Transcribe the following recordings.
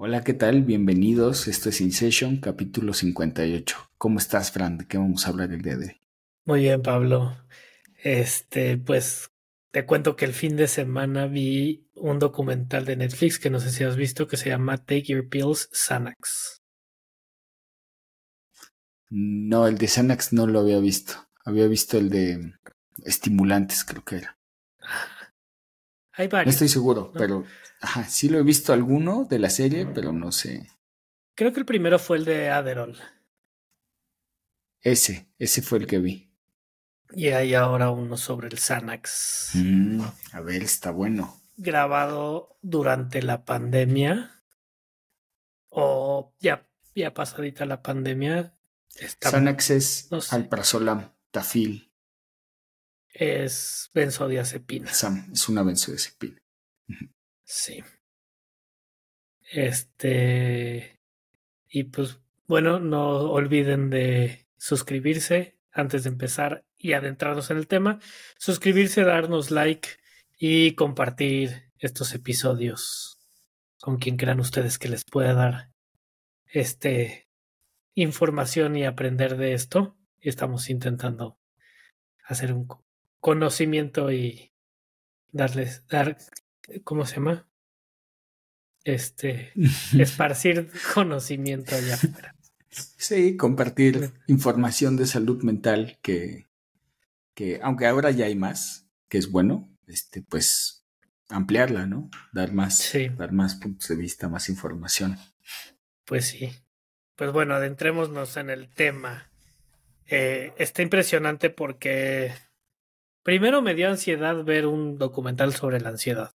Hola, ¿qué tal? Bienvenidos. Esto es InSession, capítulo 58. ¿Cómo estás, Fran? ¿De qué vamos a hablar el día de hoy? Muy bien, Pablo. Este, pues te cuento que el fin de semana vi un documental de Netflix que no sé si has visto que se llama Take Your Pills Xanax. No, el de Xanax no lo había visto. Había visto el de estimulantes, creo que era. Hay varios. No estoy seguro, pero ajá, sí lo he visto alguno de la serie, pero no sé. Creo que el primero fue el de Adderall. Ese, ese fue el que vi. Y hay ahora uno sobre el Xanax. Mm, a ver, está bueno. Grabado durante la pandemia. O ya, ya pasadita la pandemia. Está, Xanax es no sé. alprazolam, tafil, es benzodiazepina. Sam, es una benzodiazepina. Sí. Este. Y pues, bueno, no olviden de suscribirse antes de empezar y adentrarnos en el tema. Suscribirse, darnos like y compartir estos episodios con quien crean ustedes que les pueda dar este información y aprender de esto. Estamos intentando hacer un conocimiento y darles, dar, ¿cómo se llama? Este, esparcir conocimiento allá afuera. Sí, compartir información de salud mental que, que, aunque ahora ya hay más, que es bueno, este, pues ampliarla, ¿no? Dar más, Sí. dar más puntos de vista, más información. Pues sí. Pues bueno, adentrémonos en el tema. Eh, está impresionante porque primero me dio ansiedad ver un documental sobre la ansiedad.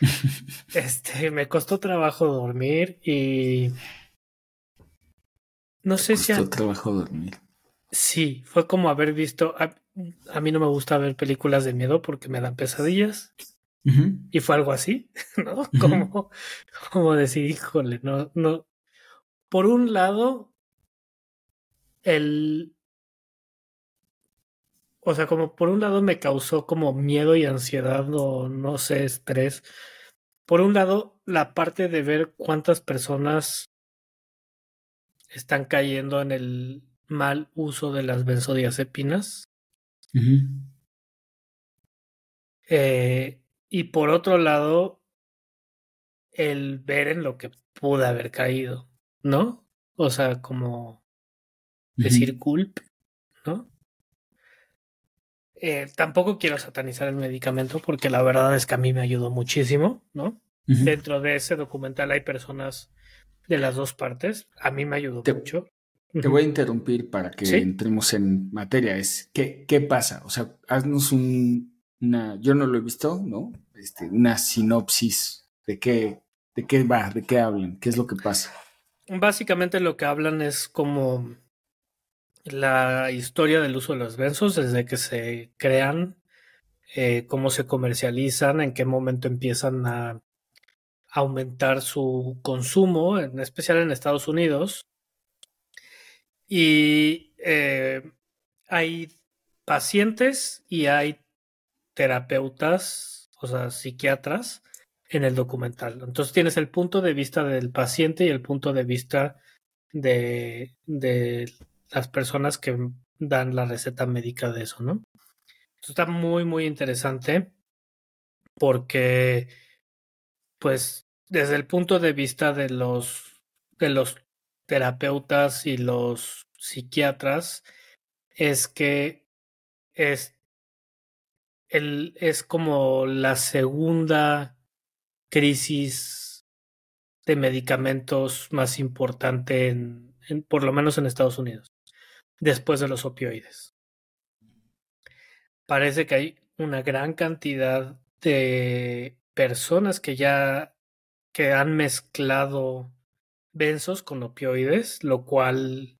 Este, me costó trabajo dormir y no sé si a- Costó trabajo dormir. sí, fue como haber visto a, a mí no me gusta ver películas de miedo porque me dan pesadillas y fue algo así, ¿no? Como como decir, híjole, no no por un lado el o sea, como por un lado me causó como miedo y ansiedad o no sé, estrés. Por un lado, la parte de ver cuántas personas están cayendo en el mal uso de las benzodiazepinas. Eh, y por otro lado, el ver en lo que pude haber caído, ¿no? O sea, como decir culp, ¿no? Eh, tampoco quiero satanizar el medicamento porque la verdad es que a mí me ayudó muchísimo, ¿no? Dentro de ese documental hay personas de las dos partes. A mí me ayudó Te- mucho. Te voy a interrumpir para que Sí. entremos en materia. Es, ¿qué, ¿Qué pasa? O sea, haznos un, una, yo no lo he visto, ¿no? Este, una sinopsis de qué, de qué va, de qué hablan, qué es lo que pasa. Básicamente lo que hablan es como la historia del uso de los benzos desde que se crean, eh, cómo se comercializan, en qué momento empiezan a aumentar su consumo, en especial en Estados Unidos. Y eh, hay pacientes y hay terapeutas, o sea, psiquiatras en el documental. Entonces tienes el punto de vista del paciente y el punto de vista de las personas que dan la receta médica de eso, ¿no? Esto está muy, muy interesante porque, pues, desde el punto de vista de los, de los terapeutas y los psiquiatras, es que es, el, es como la segunda crisis de medicamentos más importante en, en, por lo menos en Estados Unidos, después de los opioides. Parece que hay una gran cantidad de personas que ya que han mezclado benzos con opioides, lo cual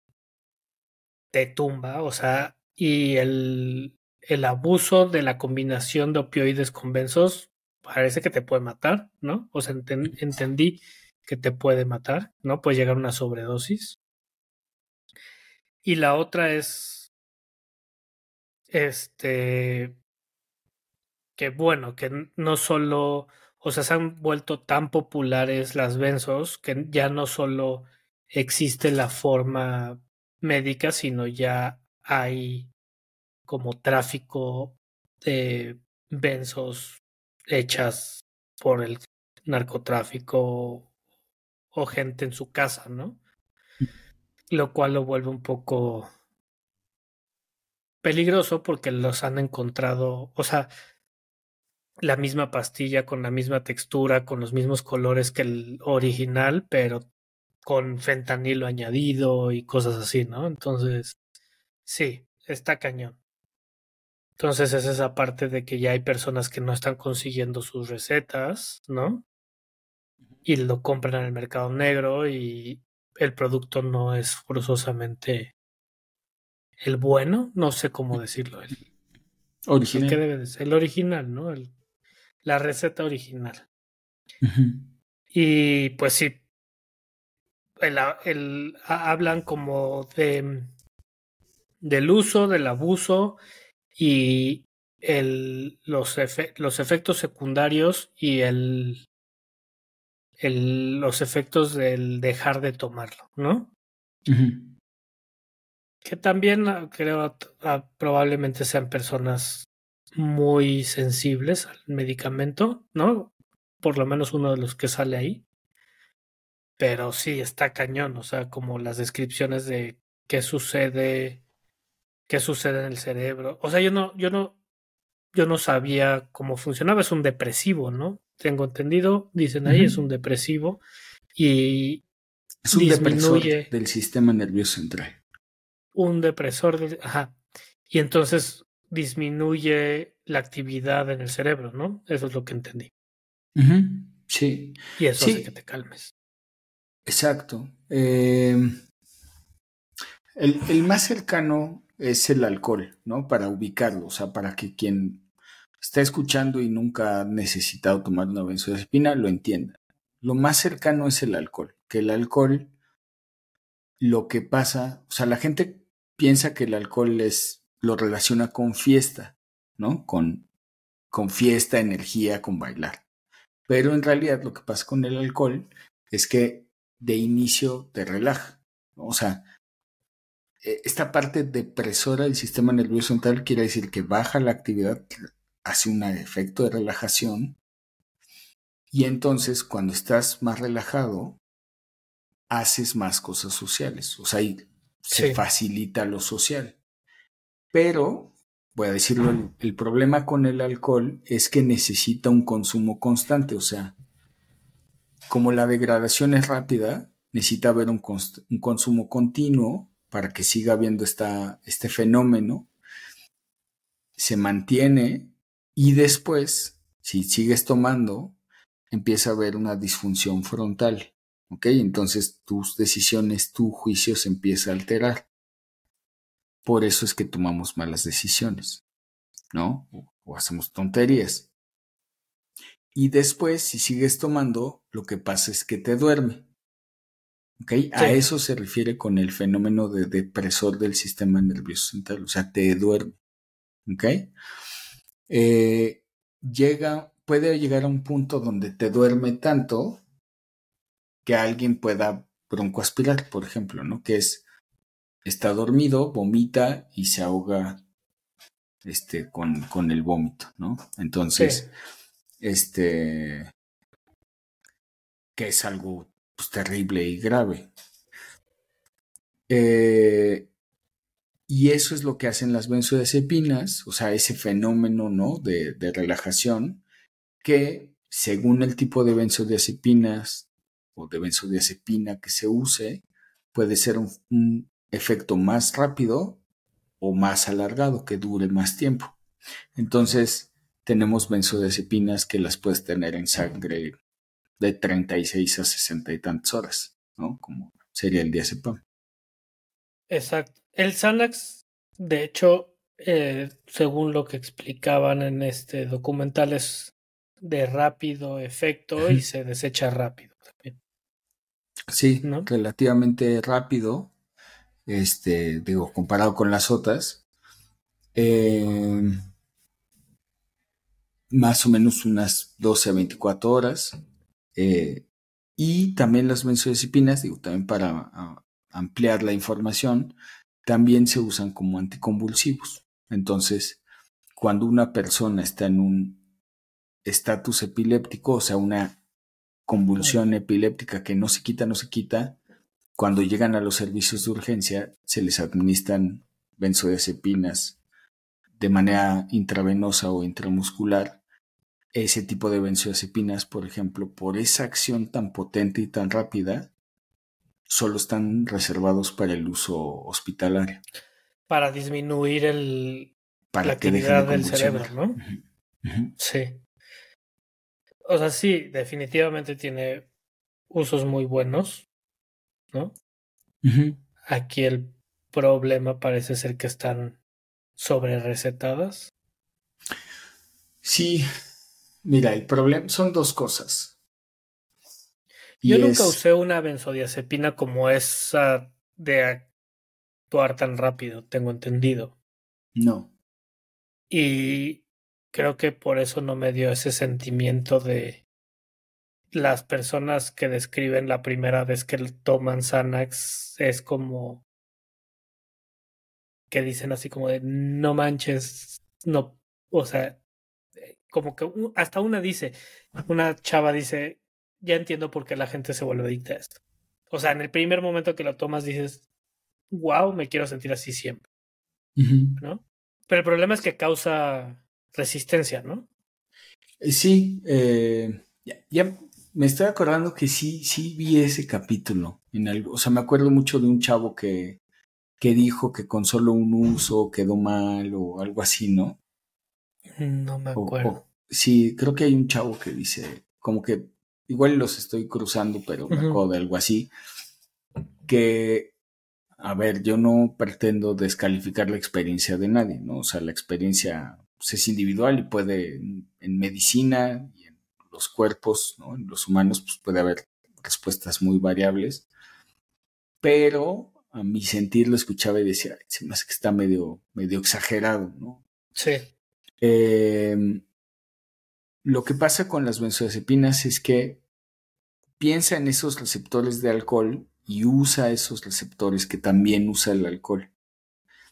te tumba, o sea, y el, el abuso de la combinación de opioides con benzos parece que te puede matar, ¿no? O sea, enten, entendí que te puede matar, ¿no? Puede llegar a una sobredosis. Y la otra es, este, que bueno, que no solo, o sea, se han vuelto tan populares las benzos que ya no solo existe la forma médica, sino ya hay como tráfico de benzos hechas por el narcotráfico o gente en su casa, ¿no? Lo cual lo vuelve un poco peligroso porque los han encontrado, o sea, la misma pastilla con la misma textura, con los mismos colores que el original, pero con fentanilo añadido y cosas así, ¿no? Entonces, sí, está cañón. Entonces es esa parte de que ya hay personas que no están consiguiendo sus recetas, ¿no? Y lo compran en el mercado negro y el producto no es forzosamente el bueno, no sé cómo decirlo. El, original. ¿Qué debe de ser? El original, ¿no? El, la receta original. Y pues sí, el, el, hablan como de del uso, del abuso y el, los, los efectos secundarios y el, el, los efectos del dejar de tomarlo, ¿no? Que también ah, creo ah, probablemente sean personas muy sensibles al medicamento, ¿no? Por lo menos uno de los que sale ahí. Pero sí, está cañón, o sea, como las descripciones de qué sucede, qué sucede en el cerebro. O sea, yo no, yo no, yo no sabía cómo funcionaba. Es un depresivo, ¿no? Tengo entendido, dicen ahí, es un depresivo y es un disminuye del sistema nervioso central. Un depresor, del, ajá. Y entonces disminuye la actividad en el cerebro, ¿no? Eso es lo que entendí. Sí. Y eso hace que te calmes. Exacto. Eh, el, el, más cercano es el alcohol, ¿no? Para ubicarlo, o sea, para que quien está escuchando y nunca ha necesitado tomar una benzodiazepina lo entienda. Lo más cercano es el alcohol, que el alcohol, lo que pasa, o sea, la gente piensa que el alcohol es lo relaciona con fiesta, ¿no? Con, con fiesta, energía, con bailar. Pero en realidad lo que pasa con el alcohol es que de inicio te relaja. O sea, e, esta parte depresora del sistema nervioso central quiere decir que baja la actividad, hace un efecto de relajación. Y entonces cuando estás más relajado, haces más cosas sociales. O sea, se facilita lo social. Pero, voy a decirlo, el, problema con el alcohol es que necesita un consumo constante, o sea, como la degradación es rápida, necesita haber un, consumo continuo para que siga habiendo esta, este fenómeno, se mantiene y después, si sigues tomando, empieza a haber una disfunción frontal. ¿Ok? Entonces tus decisiones, tu juicio se empieza a alterar. Por eso es que tomamos malas decisiones, ¿no? O, hacemos tonterías. Y después, si sigues tomando, lo que pasa es que te duerme. ¿Ok? A eso se refiere con el fenómeno de depresor del sistema nervioso central, o sea, te duerme. ¿Ok? Eh, llega, puede llegar a un punto donde te duerme tanto que alguien pueda broncoaspirar, por ejemplo, ¿no? Que es está dormido, vomita y se ahoga este, con, con el vómito, ¿no? Entonces, este, que es algo pues, terrible y grave. Eh, y eso es lo que hacen las benzodiazepinas, o sea, ese fenómeno, ¿no? De, relajación, que según el tipo de benzodiazepinas o de benzodiazepina que se use, puede ser un, efecto más rápido o más alargado, que dure más tiempo. Entonces, tenemos benzodiazepinas que las puedes tener en sangre de 36 a 60 y tantas horas, ¿no? Como sería el diazepam. Exacto. El Xanax, de hecho, eh, según lo que explicaban en este documental, es de rápido efecto y se desecha rápido también. Sí, relativamente rápido este, digo, comparado con las otras. Eh, más o menos unas 12 a 24 horas. Eh, y también las benzodiazepinas, digo, también para ampliar la información, también se usan como anticonvulsivos. Entonces, cuando una persona está en un estatus epiléptico, o sea, una convulsión epiléptica que no se quita, no se quita, cuando llegan a los servicios de urgencia se les administran benzodiazepinas de manera intravenosa o intramuscular. Ese tipo de benzodiazepinas, por ejemplo, por esa acción tan potente y tan rápida, solo están reservados para el uso hospitalario. Para disminuir el, la actividad del cerebro, ¿no? Sí. O sea, sí, definitivamente tiene usos muy buenos, ¿no? Aquí el problema parece ser que están sobre recetadas. Sí, mira, el problema son dos cosas. Yo nunca usé una benzodiazepina como esa de actuar tan rápido, tengo entendido. No. Y creo que por eso no me dio ese sentimiento de las personas que describen la primera vez que toman Xanax es como que dicen así como de no manches, no, o sea, como que hasta una dice, una chava dice, ya entiendo por qué la gente se vuelve adicta a esto. O sea, en el primer momento que lo tomas dices, wow, me quiero sentir así siempre. ¿No? Pero el problema es que causa resistencia, ¿no? Eh, sí, eh, ya, me estoy acordando que sí, sí vi ese capítulo. En algo, o sea, me acuerdo mucho de un chavo que, que dijo que con solo un uso quedó mal o algo así, ¿no? No me acuerdo. sí, creo que hay un chavo que dice, como que igual los estoy cruzando, pero me acuerdo de algo así, que a ver, yo no pretendo descalificar la experiencia de nadie, ¿no? O sea, la experiencia pues, es individual y puede, en, medicina y en los cuerpos, ¿no? En los humanos, pues puede haber respuestas muy variables, pero a mi sentir lo escuchaba y decía, se me hace que está medio, medio exagerado, ¿no? Sí. Em, lo que pasa con las benzodiazepinas es que piensa en esos receptores de alcohol y usa esos receptores que también usa el alcohol.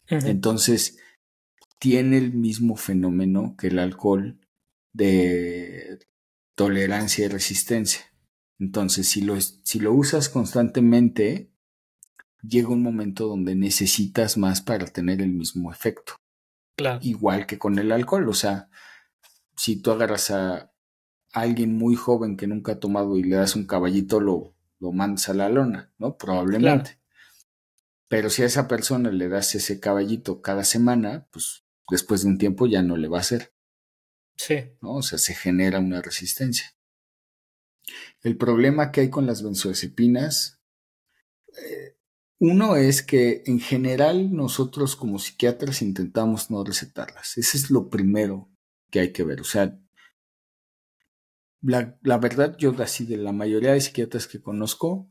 Entonces, tiene el mismo fenómeno que el alcohol de tolerancia y resistencia. Entonces, si lo, si lo usas constantemente, llega un momento donde necesitas más para tener el mismo efecto. Claro. Igual que con el alcohol. O sea, si tú agarras a alguien muy joven que nunca ha tomado y le das un caballito, lo lo mandas a la lona, ¿no? Probablemente. Pero si a esa persona le das ese caballito cada semana, pues después de un tiempo ya no le va a hacer. Sí. ¿no? O sea, se genera una resistencia. El problema que hay con las benzodiazepinas, eh, uno es que en general nosotros como psiquiatras intentamos no recetarlas. Ese es lo primero que hay que ver. O sea, la, verdad, yo así de la mayoría de psiquiatras que conozco,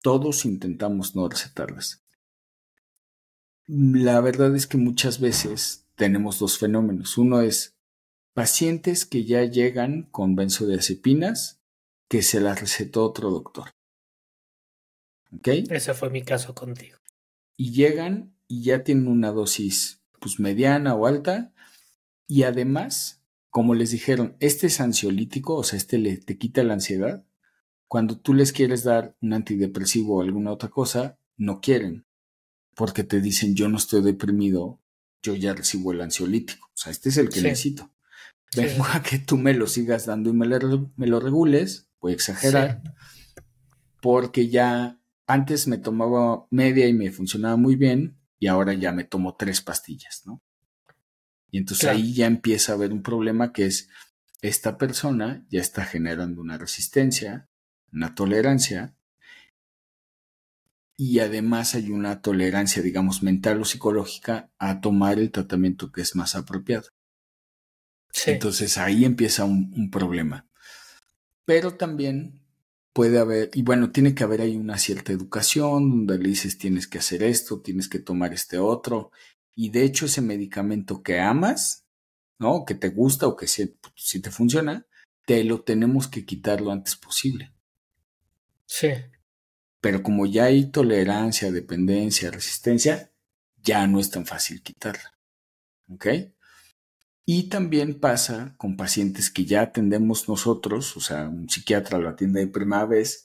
todos intentamos no recetarlas. La verdad es que muchas veces tenemos dos fenómenos. Uno es pacientes que ya llegan con benzodiazepinas que se las recetó otro doctor. ¿Ok? Ese fue mi caso contigo. Y llegan y ya tienen una dosis pues mediana o alta y además como les dijeron, este es ansiolítico, o sea, este le, te quita la ansiedad. Cuando tú les quieres dar un antidepresivo o alguna otra cosa, no quieren, porque te dicen, yo no estoy deprimido, yo ya recibo el ansiolítico. O sea, este es el que necesito. Vengo a que tú me lo sigas dando y me lo regules, voy a exagerar, porque ya antes me tomaba media y me funcionaba muy bien, y ahora ya me tomo tres pastillas, ¿no? Y entonces ahí ya empieza a haber un problema que es, esta persona ya está generando una resistencia, una tolerancia, y además hay una tolerancia, digamos, mental o psicológica a tomar el tratamiento que es más apropiado. Entonces ahí empieza un, un, problema. Pero también puede haber, y bueno, tiene que haber ahí una cierta educación donde le dices tienes que hacer esto, tienes que tomar este otro, y de hecho ese medicamento que amas, ¿no? Que te gusta o que si, si te funciona, te lo tenemos que quitar lo antes posible. Sí. Pero como ya hay tolerancia, dependencia, resistencia, ya no es tan fácil quitarla. ¿Ok? Y también pasa con pacientes que ya atendemos nosotros, o sea, un psiquiatra lo atiende de primera vez,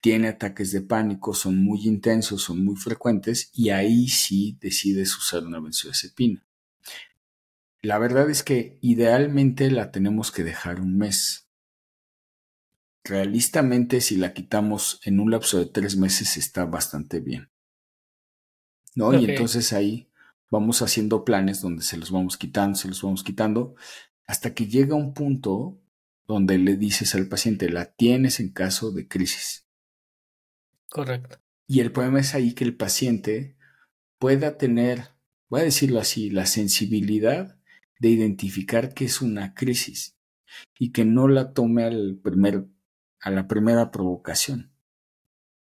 tiene ataques de pánico, son muy intensos, son muy frecuentes, y ahí sí decides usar una benzodiazepina. La verdad es que idealmente la tenemos que dejar un mes. Realistamente, si la quitamos en un lapso de tres meses, está bastante bien. ¿No? Y entonces ahí vamos haciendo planes donde se los vamos quitando, se los vamos quitando, hasta que llega un punto donde le dices al paciente, la tienes en caso de crisis. Correcto. Y el problema es ahí que el paciente pueda tener, voy a decirlo así, la sensibilidad de identificar que es una crisis y que no la tome al primer, a la primera provocación.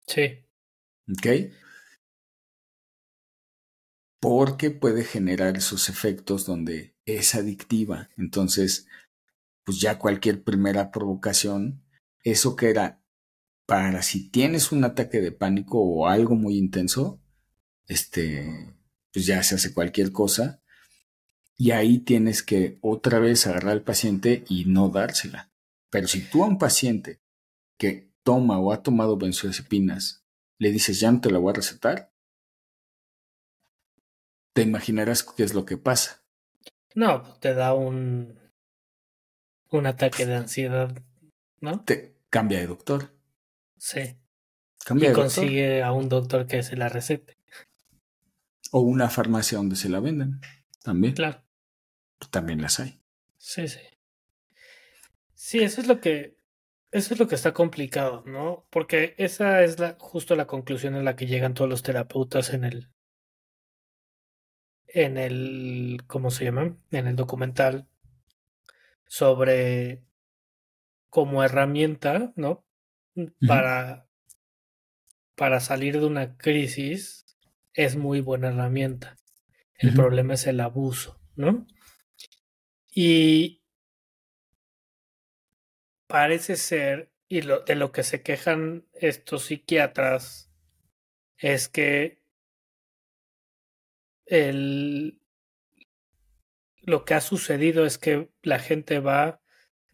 Sí. ¿Ok? Porque puede generar esos efectos donde es adictiva. Entonces, pues ya cualquier primera provocación, eso que era para si tienes un ataque de pánico o algo muy intenso, este, pues ya se hace cualquier cosa. Y ahí tienes que otra vez agarrar al paciente y no dársela. Pero si tú a un paciente que toma o ha tomado benzodiazepinas le dices ya no te la voy a recetar, te imaginarás qué es lo que pasa. No, te da un un ataque de ansiedad, ¿no? Te cambia de doctor. Sí. Cambia y consigue a un doctor que se la recete. O una farmacia donde se la venden. También. Claro. También las hay. Sí, sí. Sí, eso es lo que. Eso es lo que está complicado, ¿no? Porque esa es la, justo la conclusión en la que llegan todos los terapeutas en el. En el. ¿Cómo se llama? En el documental. Sobre. Como herramienta, ¿no? Para, para salir de una crisis es muy buena herramienta. El problema es el abuso, ¿no? Y parece ser, y lo, de lo que se quejan estos psiquiatras, es que el, lo que ha sucedido es que la gente va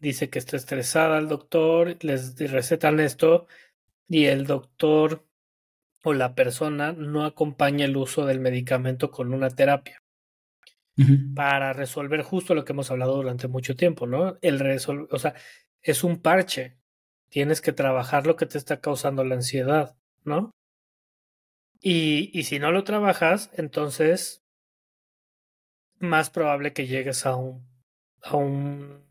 dice que está estresada al doctor, les recetan esto y el doctor o la persona no acompaña el uso del medicamento con una terapia para resolver justo lo que hemos hablado durante mucho tiempo, ¿no? El resol o sea, es un parche. Tienes que trabajar lo que te está causando la ansiedad, ¿no? Y, y si no lo trabajas, entonces más probable que llegues a un, a un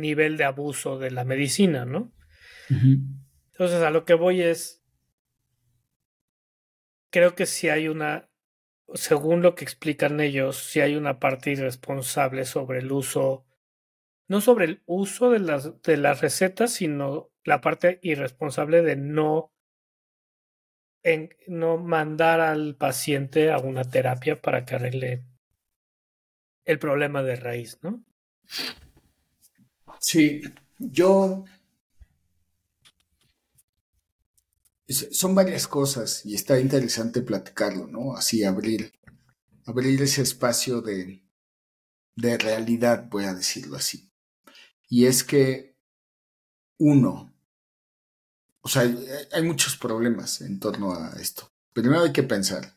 nivel de abuso de la medicina, ¿no? Entonces, a lo que voy es, creo que si hay una, según lo que explican ellos, si hay una parte irresponsable sobre el uso, no sobre el uso de las, de las recetas, sino la parte irresponsable de no, en, no mandar al paciente a una terapia para que arregle el problema de raíz, ¿no? Sí, yo... Son varias cosas y está interesante platicarlo, ¿no? Así abrir, abrir ese espacio de, de realidad, voy a decirlo así. Y es que, uno, o sea, hay muchos problemas en torno a esto. Primero hay que pensar,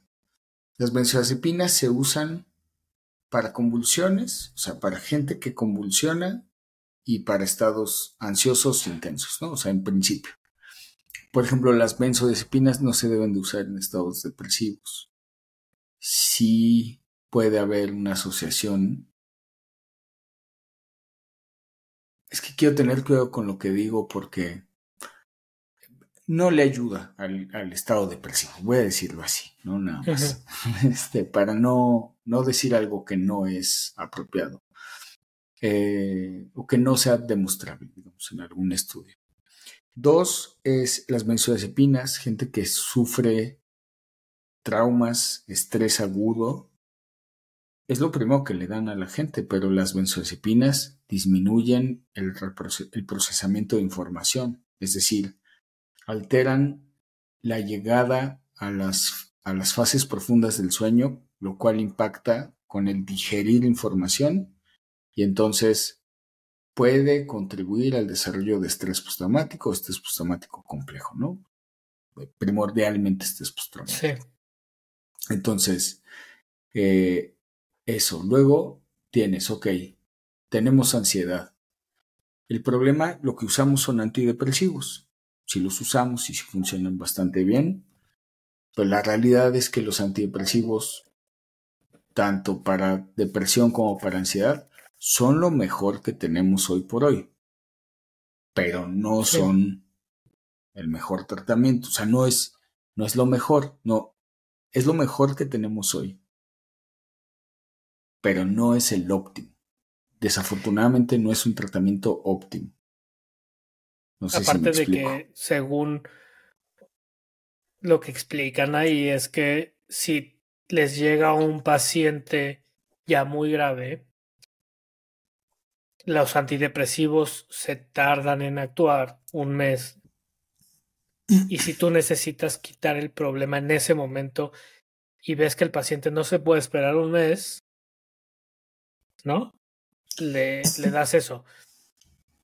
las benzodiazepinas se usan para convulsiones, o sea, para gente que convulsiona y para estados ansiosos intensos, ¿no? O sea, en principio. Por ejemplo, las benzodiazepinas no se deben de usar en estados depresivos. Sí puede haber una asociación. Es que quiero tener cuidado con lo que digo porque no le ayuda al, estado depresivo, voy a decirlo así, no nada más. Este, para no, no decir algo que no es apropiado. Eh, o que no sea demostrable, en algún estudio. Dos es las benzodiazepinas, gente que sufre traumas, estrés agudo, es lo primero que le dan a la gente, pero las benzodiazepinas disminuyen el, el procesamiento de información, es decir, alteran la llegada a las, a las fases profundas del sueño, lo cual impacta con el digerir información y entonces puede contribuir al desarrollo de estrés postraumático, estrés postraumático complejo, ¿no? Primordialmente estrés postraumático. Sí. Entonces, eh, eso. Luego tienes, ok, tenemos ansiedad. El problema, lo que usamos son antidepresivos. Si los usamos y si funcionan bastante bien, pues la realidad es que los antidepresivos, tanto para depresión como para ansiedad, son lo mejor que tenemos hoy por hoy. Pero no son el mejor tratamiento. O sea, no es, no es lo mejor, no, es lo mejor que tenemos hoy pero no es el óptimo. Desafortunadamente no es un tratamiento óptimo. No sé Aparte de que según lo que explican ahí es que si les llega un paciente ya muy grave, los antidepresivos se tardan en actuar un mes. Y si tú necesitas quitar el problema en ese momento y ves que el paciente no se puede esperar un mes, ¿no? Le, le das eso.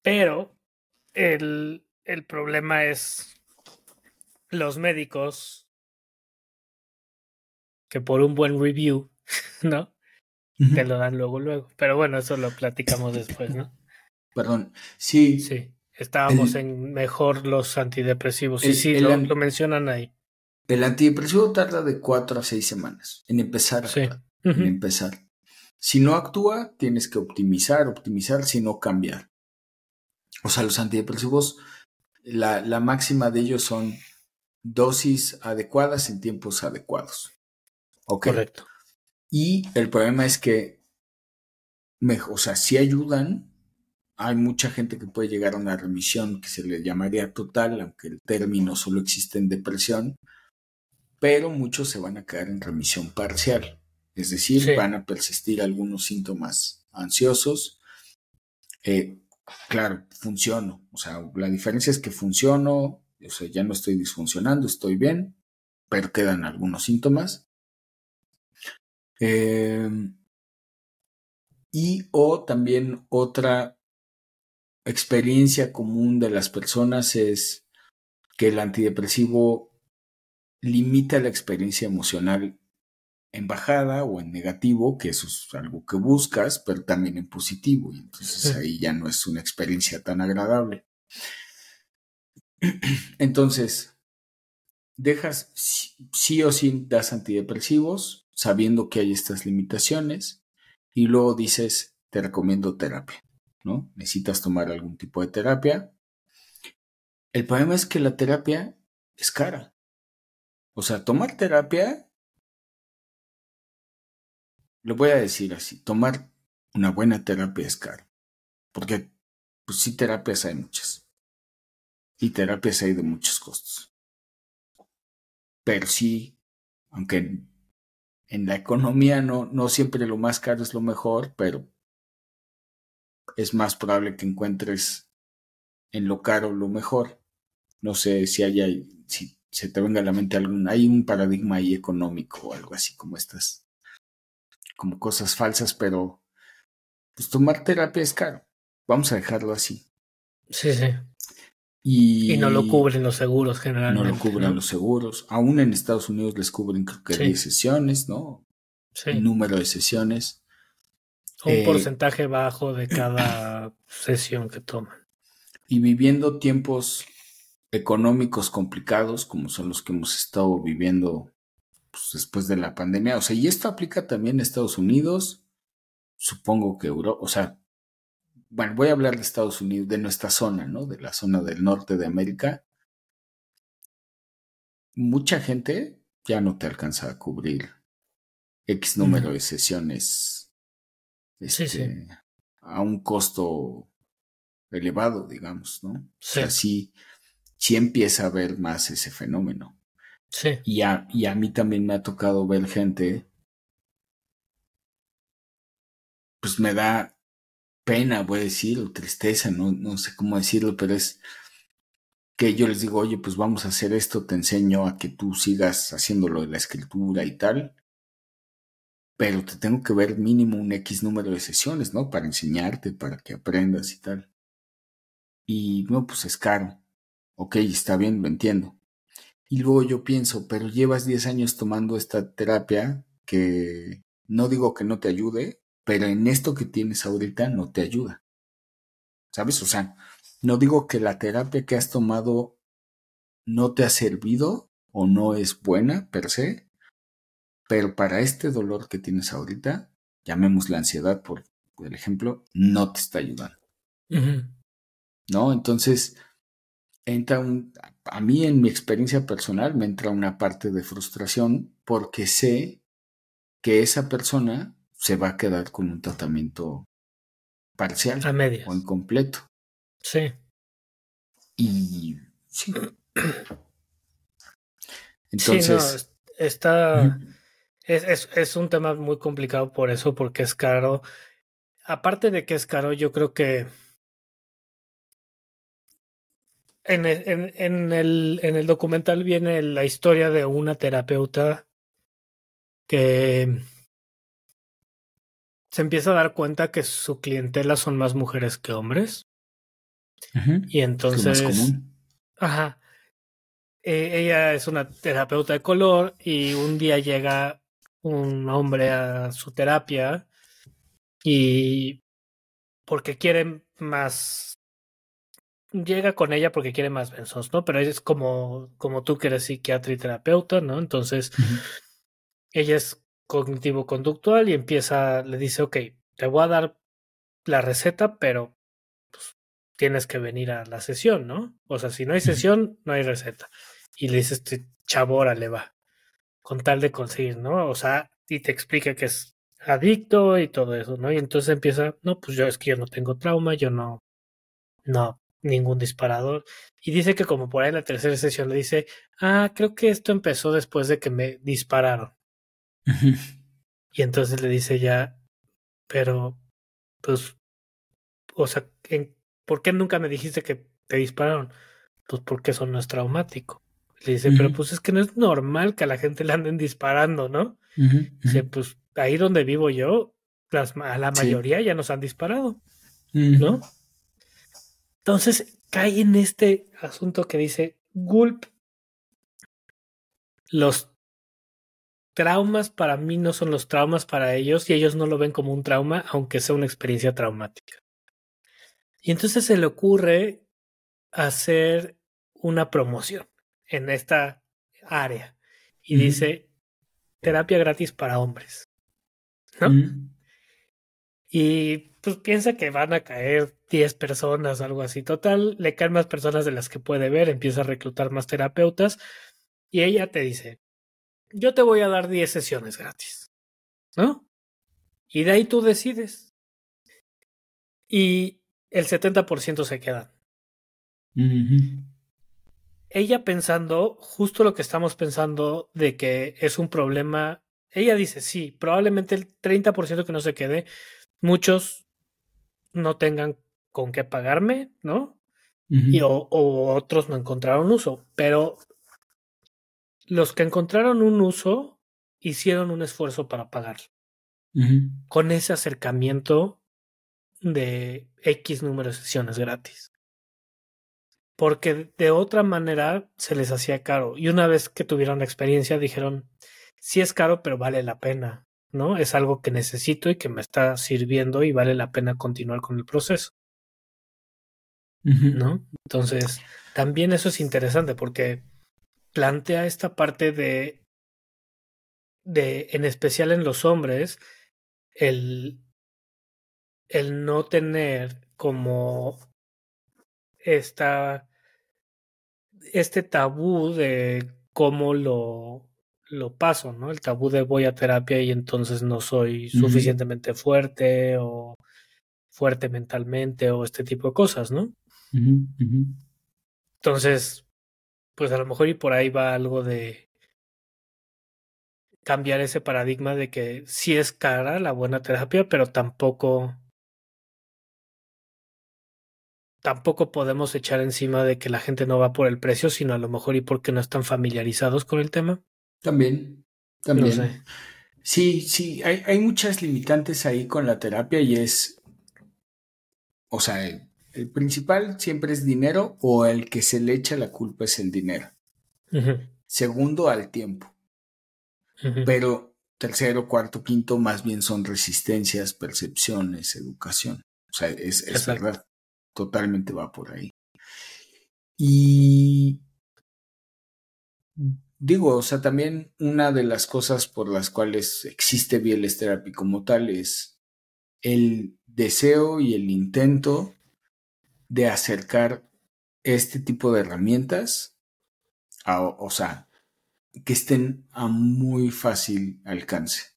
Pero el, el problema es los médicos que por un buen review, ¿no? Te lo dan luego, luego. Pero bueno, eso lo platicamos después, ¿no? Perdón, sí. Sí, estábamos en mejor los antidepresivos. Sí, sí, lo, lo, mencionan ahí. El antidepresivo tarda de cuatro a seis semanas en empezar. Sí. En empezar. Si no actúa, tienes que optimizar, optimizar, sino cambiar. O sea, los antidepresivos, la, la máxima de ellos son dosis adecuadas en tiempos adecuados. ¿Ok? Correcto. Y el problema es que, o sea, si ayudan, hay mucha gente que puede llegar a una remisión que se le llamaría total, aunque el término solo existe en depresión, pero muchos se van a quedar en remisión parcial. Es decir, van a persistir algunos síntomas ansiosos. Eh, claro, funciono. O sea, la diferencia es que funciono, o sea, ya no estoy disfuncionando, estoy bien, pero quedan algunos síntomas. Em, y o también otra experiencia común de las personas es que el antidepresivo limita la experiencia emocional en bajada o en negativo, que eso es algo que buscas, pero también en positivo. Y entonces ahí ya no es una experiencia tan agradable. Entonces, dejas sí o sí das antidepresivos, sabiendo que hay estas limitaciones, y luego dices, te recomiendo terapia, ¿no? Necesitas tomar algún tipo de terapia. El problema es que la terapia es cara. O sea, tomar terapia lo voy a decir así, tomar una buena terapia es caro. Porque, pues sí, terapias hay muchas. Y terapias hay de muchos costos. Pero sí, aunque en, la economía no, no siempre lo más caro es lo mejor, pero es más probable que encuentres en lo caro lo mejor. No sé si hay, si se te venga a la mente algún, hay un paradigma ahí económico o algo así como estas como cosas falsas, pero pues tomar terapia es caro. Vamos a dejarlo así. Sí, sí. Y, no lo cubren los seguros generalmente. No lo cubren los seguros. Aún en Estados Unidos les cubren creo que 10 sesiones, ¿no? Sí. El número de sesiones. Un eh, porcentaje bajo de cada sesión que toman. Y viviendo tiempos económicos complicados, como son los que hemos estado viviendo pues, después de la pandemia. O sea, y esto aplica también a Estados Unidos, supongo que Europa, o sea, bueno, voy a hablar de Estados Unidos, de nuestra zona, ¿no? De la zona del norte de América. Mucha gente ya no te alcanza a cubrir X número de sesiones este, a un costo elevado, digamos, ¿no? Sí. O sea, sí empieza a haber más ese fenómeno. Y a, y a mí también me ha tocado ver gente pues me da pena, voy a decir, o tristeza, no, no sé cómo decirlo, pero es que yo les digo, oye, pues vamos a hacer esto, te enseño a que tú sigas haciendo lo de la escritura y tal, pero te tengo que ver mínimo un X número de sesiones, ¿no? Para enseñarte, para que aprendas y tal. Y no, pues es caro. Ok, está bien, lo entiendo. Y luego yo pienso, pero llevas 10 años tomando esta terapia que no digo que no te ayude, pero en esto que tienes ahorita no te ayuda. ¿Sabes? O sea, no digo que la terapia que has tomado no te ha servido o no es buena per se, pero para este dolor que tienes ahorita, llamemos la ansiedad por, el ejemplo, no te está ayudando. ¿No? Entonces, entra un, a mí en mi experiencia personal me entra una parte de frustración porque sé que esa persona se va a quedar con un tratamiento parcial o incompleto. Sí. Y sí. Entonces. está. Es, es, un tema muy complicado por eso, porque es caro. Aparte de que es caro, yo creo que en, en, en, el, en el documental viene la historia de una terapeuta que se empieza a dar cuenta que su clientela son más mujeres que hombres. Y entonces. Es más común. Ajá. Eh, ella es una terapeuta de color y un día llega un hombre a su terapia y porque quiere más llega con ella porque quiere más besos, ¿no? Pero es como, como tú que eres psiquiatra y terapeuta, ¿no? Entonces, ella es cognitivo-conductual y empieza, le dice, ok, te voy a dar la receta, pero pues, tienes que venir a la sesión, ¿no? O sea, si no hay sesión, no hay receta. Y le dice, este chavo, le va con tal de conseguir, ¿no? O sea, y te explica que es adicto y todo eso, ¿no? Y entonces empieza, no, pues yo es que yo no tengo trauma, yo no, no, ningún disparador. Y dice que como por ahí en la tercera sesión le dice, ah, creo que esto empezó después de que me dispararon. Y entonces le dice ya, pero, pues, o sea, ¿por qué nunca me dijiste que te dispararon? Pues porque eso no es traumático. Le dice, pero pues es que no es normal que a la gente le anden disparando, ¿no? Dice, pues ahí donde vivo yo, a la mayoría ya nos han disparado, ¿no? Entonces cae en este asunto que dice, Gulp, los traumas para mí no son los traumas para ellos y ellos no lo ven como un trauma, aunque sea una experiencia traumática. Y entonces se le ocurre hacer una promoción en esta área y dice terapia gratis para hombres. ¿No? Y pues piensa que van a caer 10 personas, algo así. Total, le caen más personas de las que puede ver, empieza a reclutar más terapeutas y ella te dice, yo te voy a dar 10 sesiones gratis. ¿No? Y de ahí tú decides. Y el 70% se quedan ella pensando justo lo que estamos pensando de que es un problema, ella dice, sí, probablemente el 30% que no se quede, muchos no tengan con qué pagarme, ¿no? y, o, otros no encontraron uso, pero los que encontraron un uso hicieron un esfuerzo para pagar. Con ese acercamiento de X número de sesiones gratis porque de otra manera se les hacía caro. Y una vez que tuvieron la experiencia dijeron, sí es caro, pero vale la pena, ¿no? Es algo que necesito y que me está sirviendo y vale la pena continuar con el proceso. ¿No? Entonces, también eso es interesante porque plantea esta parte de, de en especial en los hombres, el, el no tener como esta, este tabú de cómo lo, lo paso, ¿no? El tabú de voy a terapia y entonces no soy suficientemente fuerte o fuerte mentalmente o este tipo de cosas, ¿no? Entonces, pues a lo mejor y por ahí va algo de cambiar ese paradigma de que sí es cara la buena terapia, pero tampoco tampoco podemos echar encima de que la gente no va por el precio, sino a lo mejor y porque no están familiarizados con el tema. También, también. Sí, sí, hay, hay muchas limitantes ahí con la terapia y es, o sea, el, principal siempre es dinero o el que se le echa la culpa es el dinero. Segundo, al tiempo. Pero tercero, cuarto, quinto, más bien son resistencias, percepciones, educación. O sea, es, es verdad. Totalmente va por ahí. Y digo, o sea, también una de las cosas por las cuales existe BLS Therapy como tal es el deseo y el intento de acercar este tipo de herramientas a, o sea, que estén a muy fácil alcance.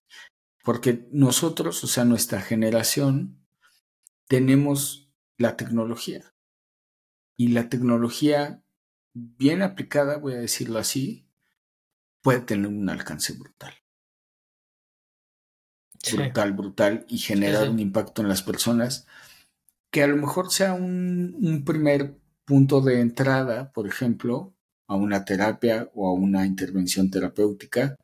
Porque nosotros, o sea, nuestra generación, tenemos la tecnología. Y la tecnología bien aplicada, voy a decirlo así, puede tener un alcance brutal. Brutal, brutal, y generar un impacto en las personas que a lo mejor sea un, un primer punto de entrada, por ejemplo, a una terapia o a una intervención terapéutica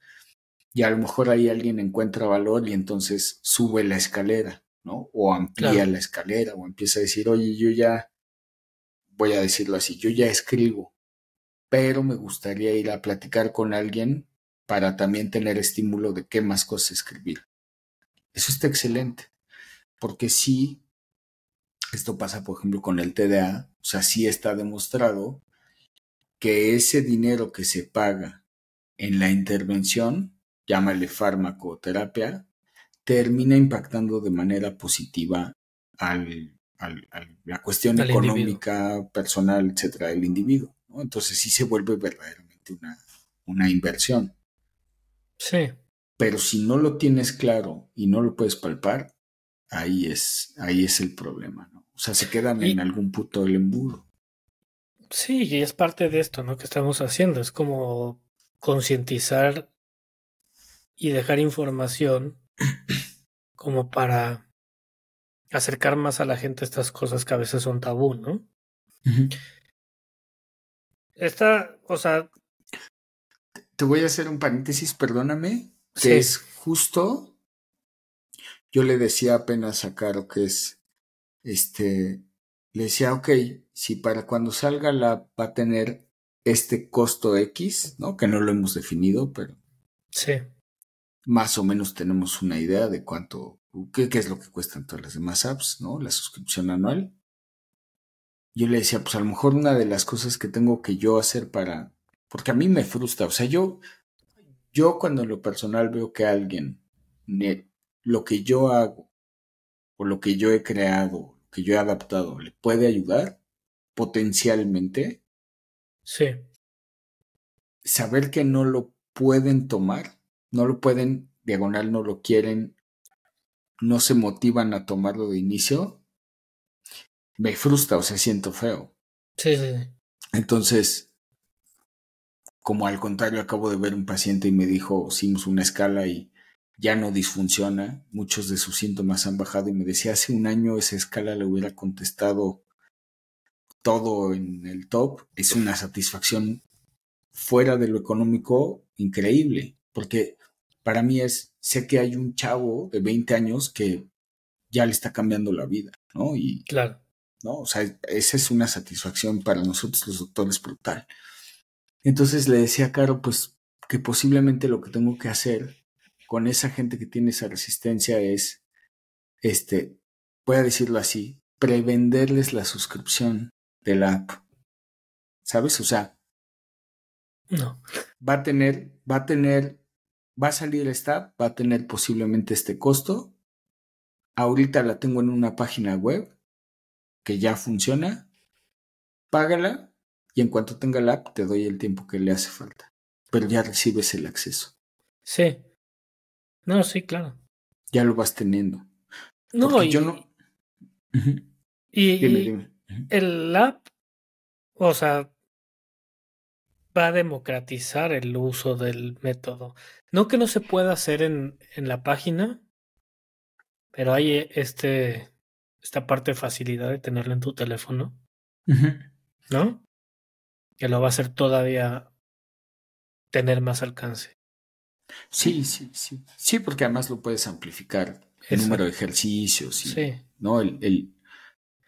y a lo mejor ahí alguien encuentra valor y entonces sube la escalera, ¿no? O amplía la escalera o empieza a decir, oye, yo ya, voy a decirlo así, yo ya escribo, pero me gustaría ir a platicar con alguien para también tener estímulo de qué más cosas escribir. Eso está excelente, porque sí, esto pasa, por ejemplo, con el TDA, o sea, sí está demostrado que ese dinero que se paga en la intervención, llámale farmacoterapia, termina impactando de manera positiva al, al, la cuestión económica, personal, etcétera, del individuo. Entonces sí se vuelve verdaderamente una, una inversión. Sí. Pero si no lo tienes claro y no lo puedes palpar, ahí es, ahí es el problema, ¿no? O sea, se quedan en algún punto del embudo. Sí, y es parte de esto, ¿no? Que estamos haciendo. Es como concientizar y dejar información como para acercar más a la gente estas cosas que a veces son tabú, ¿no? Esta, o sea... Te voy a hacer un paréntesis, perdóname, que es justo, yo le decía apenas a Caro que es, este, le decía, ok, si para cuando salga la va a tener este costo X, ¿no? Que no lo hemos definido, pero sí. más o menos tenemos una idea de cuánto, qué, qué es lo que cuestan todas las demás apps, ¿no? La suscripción anual. Yo le decía, pues a lo mejor una de las cosas que tengo que yo hacer para, porque a mí me frustra, o sea, yo, yo cuando en lo personal veo que alguien, lo que yo hago, o lo que yo he creado, que yo he adaptado le puede ayudar potencialmente. Sí. Saber que no lo pueden tomar, no lo pueden, diagonal, no lo quieren, no se motivan a tomarlo de inicio, me frustra o se siento feo. Sí, sí. Entonces, como al contrario, acabo de ver un paciente y me dijo, hicimos una escala y ya no disfunciona, muchos de sus síntomas han bajado y me decía, hace un año esa escala le hubiera contestado todo en el top, es una satisfacción fuera de lo económico increíble, porque para mí es, sé que hay un chavo de 20 años que ya le está cambiando la vida, ¿no? Y, claro. ¿no? O sea, esa es una satisfacción para nosotros los doctores brutal. Entonces le decía a Caro, pues que posiblemente lo que tengo que hacer con esa gente que tiene esa resistencia es, este, voy a decirlo así, prevenderles la suscripción de la app. ¿Sabes? O sea, no. Va a tener, va a tener, va a salir esta va a tener posiblemente este costo. Ahorita la tengo en una página web que ya funciona. Págala y en cuanto tenga la app te doy el tiempo que le hace falta. Pero ya recibes el acceso. Sí. No, sí, claro. Ya lo vas teniendo. No, y, yo no. Y, el app, o sea, va a democratizar el uso del método. No que no se pueda hacer en, en la página, pero hay este, esta parte de facilidad de tenerlo en tu teléfono, ¿no? Que lo va a hacer todavía tener más alcance. Sí, sí, sí. Sí, porque además lo puedes amplificar el número de ejercicios y, ¿no? El, el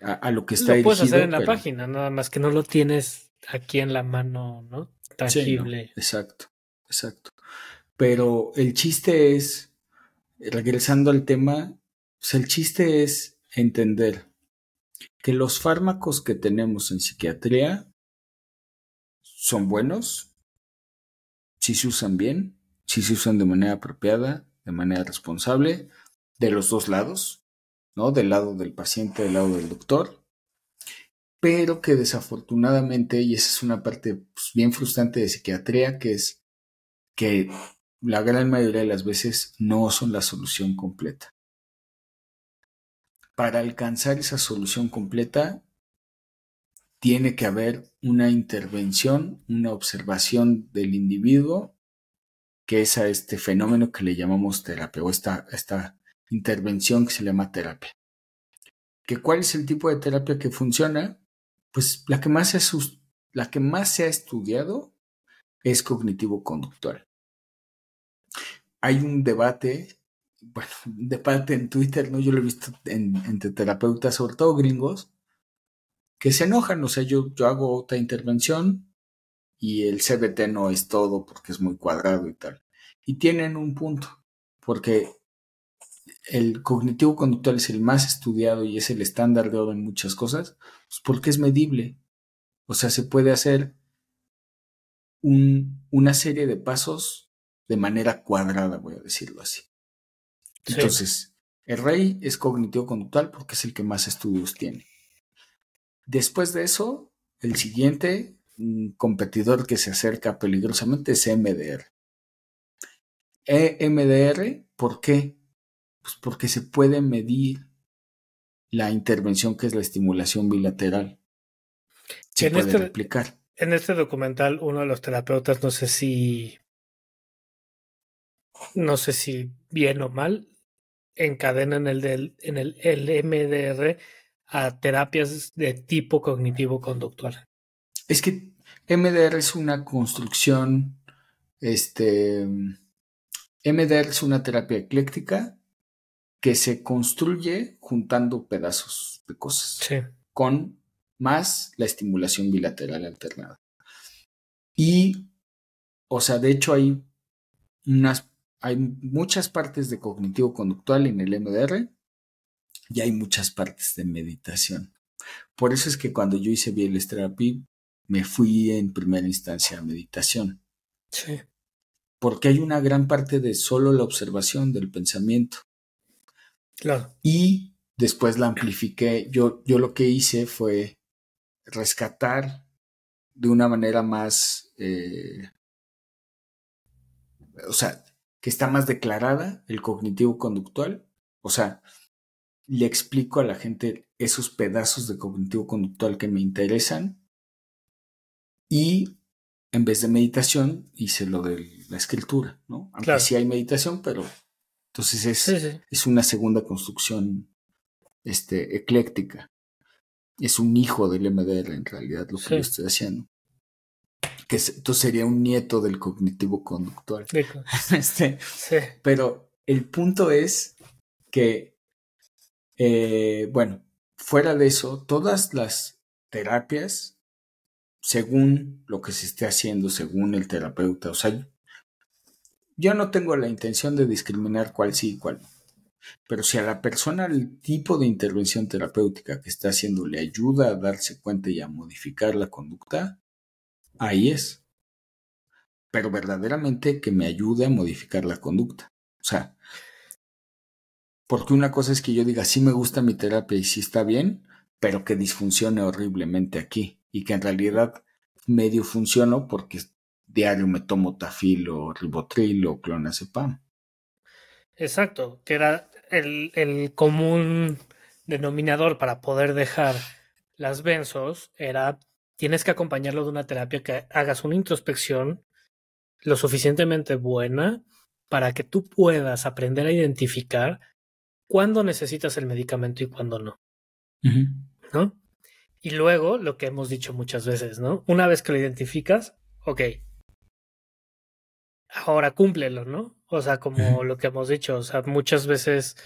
a, lo que está Lo puedes hacer en la página, nada más que no lo tienes aquí en la mano, ¿no? Tangible. exacto, exacto. Pero el chiste es, regresando al tema, pues el chiste es entender que los fármacos que tenemos en psiquiatría son buenos, si se usan bien, si se usan de manera apropiada, de manera responsable, de los dos lados, ¿no? Del lado del paciente, del lado del doctor, pero que desafortunadamente, y esa es una parte pues, bien frustrante de psiquiatría, que es que la gran mayoría de las veces no son la solución completa. Para alcanzar esa solución completa, tiene que haber una intervención, una observación del individuo, que es a este fenómeno que le llamamos terapia, o esta, esta intervención que se llama terapia. ¿Que ¿Cuál es el tipo de terapia que funciona? Pues la que más se, la que más se ha estudiado es cognitivo-conductual. Hay un debate, bueno, un debate en Twitter, ¿no? Yo lo he visto entre terapeutas, sobre todo gringos, que se enojan. O sea, yo, yo hago otra intervención y el CBT no es todo porque es muy cuadrado y tal. Y tienen un punto, porque el cognitivo conductual es el más estudiado y es el estándar de oro en muchas cosas, pues porque es medible. O sea, se puede hacer un, una serie de pasos de manera cuadrada, voy a decirlo así. Entonces, el rey es cognitivo conductual porque es el que más estudios tiene. Después de eso, el siguiente competidor que se acerca peligrosamente es MDR. EMDR, ¿por qué? Pues porque se puede medir la intervención que es la estimulación bilateral. Se puede este, replicar. En este documental, uno de los terapeutas, no sé si. No sé si bien o mal, encadenan el del, en el, el MDR a terapias de tipo cognitivo-conductual. Es que MDR es una construcción, este, MDR es una terapia ecléctica que se construye juntando pedazos de cosas. Con más la estimulación bilateral alternada. Y, o sea, de hecho hay unas, hay muchas partes de cognitivo conductual en el MDR y hay muchas partes de meditación. Por eso es que cuando yo hice Bieles Therapy, me fui en primera instancia a meditación. Sí. Porque hay una gran parte de solo la observación del pensamiento. Claro. Y después la amplifiqué. Yo, yo lo que hice fue rescatar de una manera más, eh, o sea, que está más declarada el cognitivo conductual. O sea, le explico a la gente esos pedazos de cognitivo conductual que me interesan y en vez de meditación hice lo de la escritura, ¿no? Aunque sí hay meditación, pero entonces es, es una segunda construcción este, ecléctica. Es un hijo del MDR en realidad lo que yo estoy haciendo. Que entonces sería un nieto del cognitivo conductual. este, pero el punto es que, eh, bueno, fuera de eso, todas las terapias, según lo que se esté haciendo, según el terapeuta, o sea, yo no tengo la intención de discriminar cuál sí y cuál no. Pero si a la persona el tipo de intervención terapéutica que está haciendo le ayuda a darse cuenta y a modificar la conducta, ahí es. Pero verdaderamente que me ayude a modificar la conducta. O sea, porque una cosa es que yo diga, sí me gusta mi terapia y sí está bien, pero que disfuncione horriblemente aquí. Y que en realidad medio funciono porque diario me tomo tafil o ribotril o clonazepam. Exacto, que era el, el común denominador para poder dejar las benzos era tienes que acompañarlo de una terapia que hagas una introspección lo suficientemente buena para que tú puedas aprender a identificar cuándo necesitas el medicamento y cuándo no. ¿No? Y luego, lo que hemos dicho muchas veces, ¿no? Una vez que lo identificas, ok. Ahora cúmplelo, ¿no? O sea, como lo que hemos dicho, o sea, muchas veces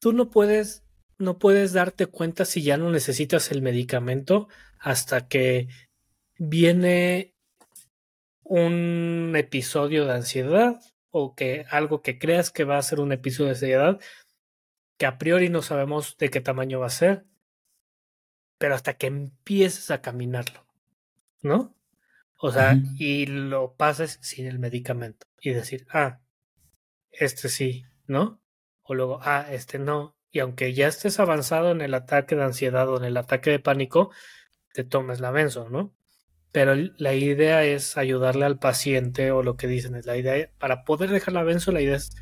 tú no puedes no puedes darte cuenta si ya no necesitas el medicamento hasta que viene un episodio de ansiedad o que algo que creas que va a ser un episodio de ansiedad que a priori no sabemos de qué tamaño va a ser, pero hasta que empieces a caminarlo, ¿no? O sea, y lo pases sin el medicamento y decir, ah, este sí, ¿no? O luego, ah, este no, y aunque ya estés avanzado en el ataque de ansiedad o en el ataque de pánico, te tomes la benzo, ¿no? Pero la idea es ayudarle al paciente o lo que dicen es la idea, para poder dejar la benzo, la idea es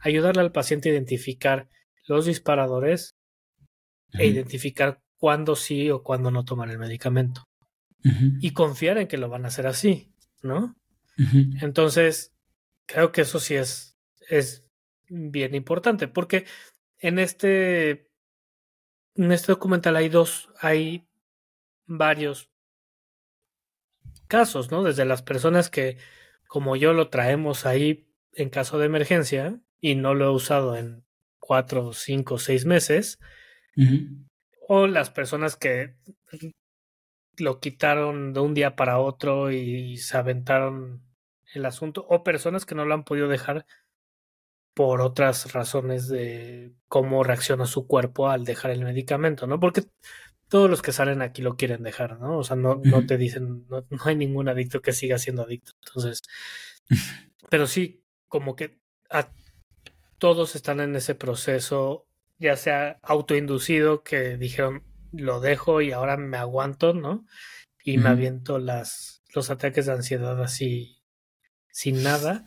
ayudarle al paciente a identificar los disparadores e identificar cuándo sí o cuándo no tomar el medicamento. Y confiar en que lo van a hacer así, ¿no? Entonces, creo que eso sí es, es bien importante, porque en este, en este documental hay dos, hay varios casos, ¿no? Desde las personas que, como yo, lo traemos ahí en caso de emergencia y no lo he usado en cuatro, cinco, seis meses, o las personas que lo quitaron de un día para otro y se aventaron el asunto, o personas que no lo han podido dejar por otras razones de cómo reacciona su cuerpo al dejar el medicamento, ¿no? Porque todos los que salen aquí lo quieren dejar, ¿no? O sea, no, no te dicen, no, hay ningún adicto que siga siendo adicto. Entonces, pero sí, como que a, todos están en ese proceso, ya sea autoinducido, que dijeron, lo dejo y ahora me aguanto, ¿no? Y me aviento las, los ataques de ansiedad así, sin nada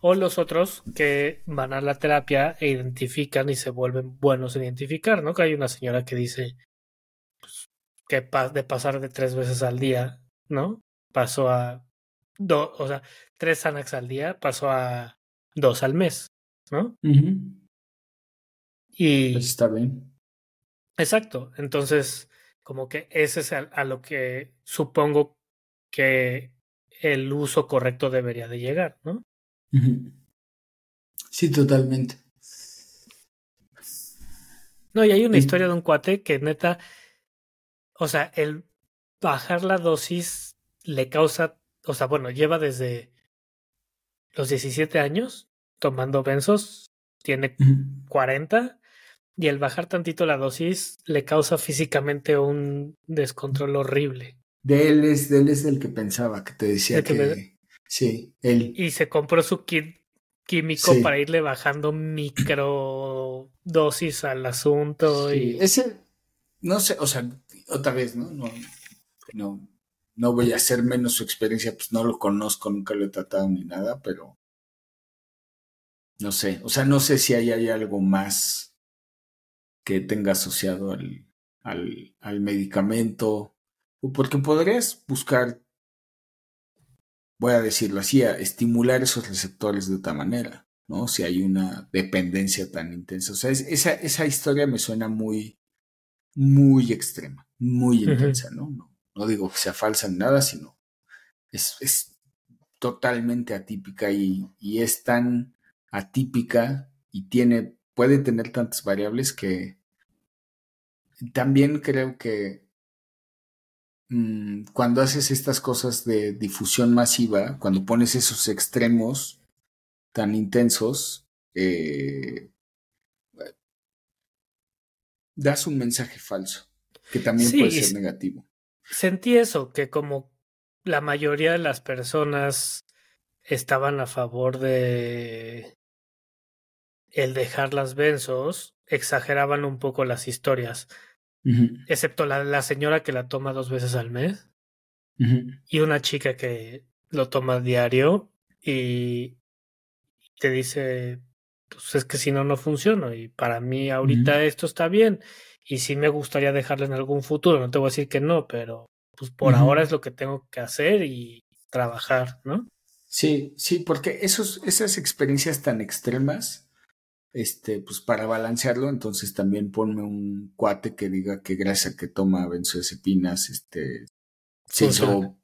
o los otros que van a la terapia e identifican y se vuelven buenos en identificar, ¿no? Que hay una señora que dice pues, que de pasar de tres veces al día, ¿no? Pasó a dos, o sea, tres Xanax al día, pasó a dos al mes, ¿no? Y pues está bien. Exacto. Entonces, como que ese es a lo que supongo que el uso correcto debería de llegar, ¿no? Sí, totalmente. No, y hay una historia de un cuate que neta, o sea, el bajar la dosis le causa, o sea, bueno, lleva desde los 17 años tomando benzos, tiene 40, y el bajar tantito la dosis le causa físicamente un descontrol horrible. De él es, de él es el que pensaba, que te decía que, Sí, él. Y se compró su kit químico para irle bajando microdosis al asunto. Y... Ese, no sé, o sea, otra vez, ¿no? No, no, no voy a hacer menos su experiencia, pues no lo conozco, nunca lo he tratado ni nada, pero no sé, o sea, no sé si hay, hay algo más que tenga asociado al, al, al medicamento, porque podrías buscar voy a decirlo así, a estimular esos receptores de otra manera, ¿no? Si hay una dependencia tan intensa. O sea, esa, esa historia me suena muy, muy extrema, muy intensa, ¿no? ¿no? No digo que sea falsa ni nada, sino es, es totalmente atípica y, y, es tan atípica y tiene, puede tener tantas variables que también creo que Mm, cuando haces estas cosas de difusión masiva, cuando pones esos extremos tan intensos, eh, das un mensaje falso, que también puede ser negativo. Sentí eso, que como la mayoría de las personas estaban a favor de el dejar las benzos, exageraban un poco las historias excepto la, la, señora que la toma dos veces al mes y una chica que lo toma diario y te dice, pues es que si no, no funciona y para mí ahorita esto está bien y sí me gustaría dejarla en algún futuro, no te voy a decir que no, pero pues por ahora es lo que tengo que hacer y trabajar, ¿no? Sí, sí, porque esos, esas experiencias tan extremas, este, pues para balancearlo, entonces también ponme un cuate que diga que gracias a que toma benzodiazepinas, este, se hizo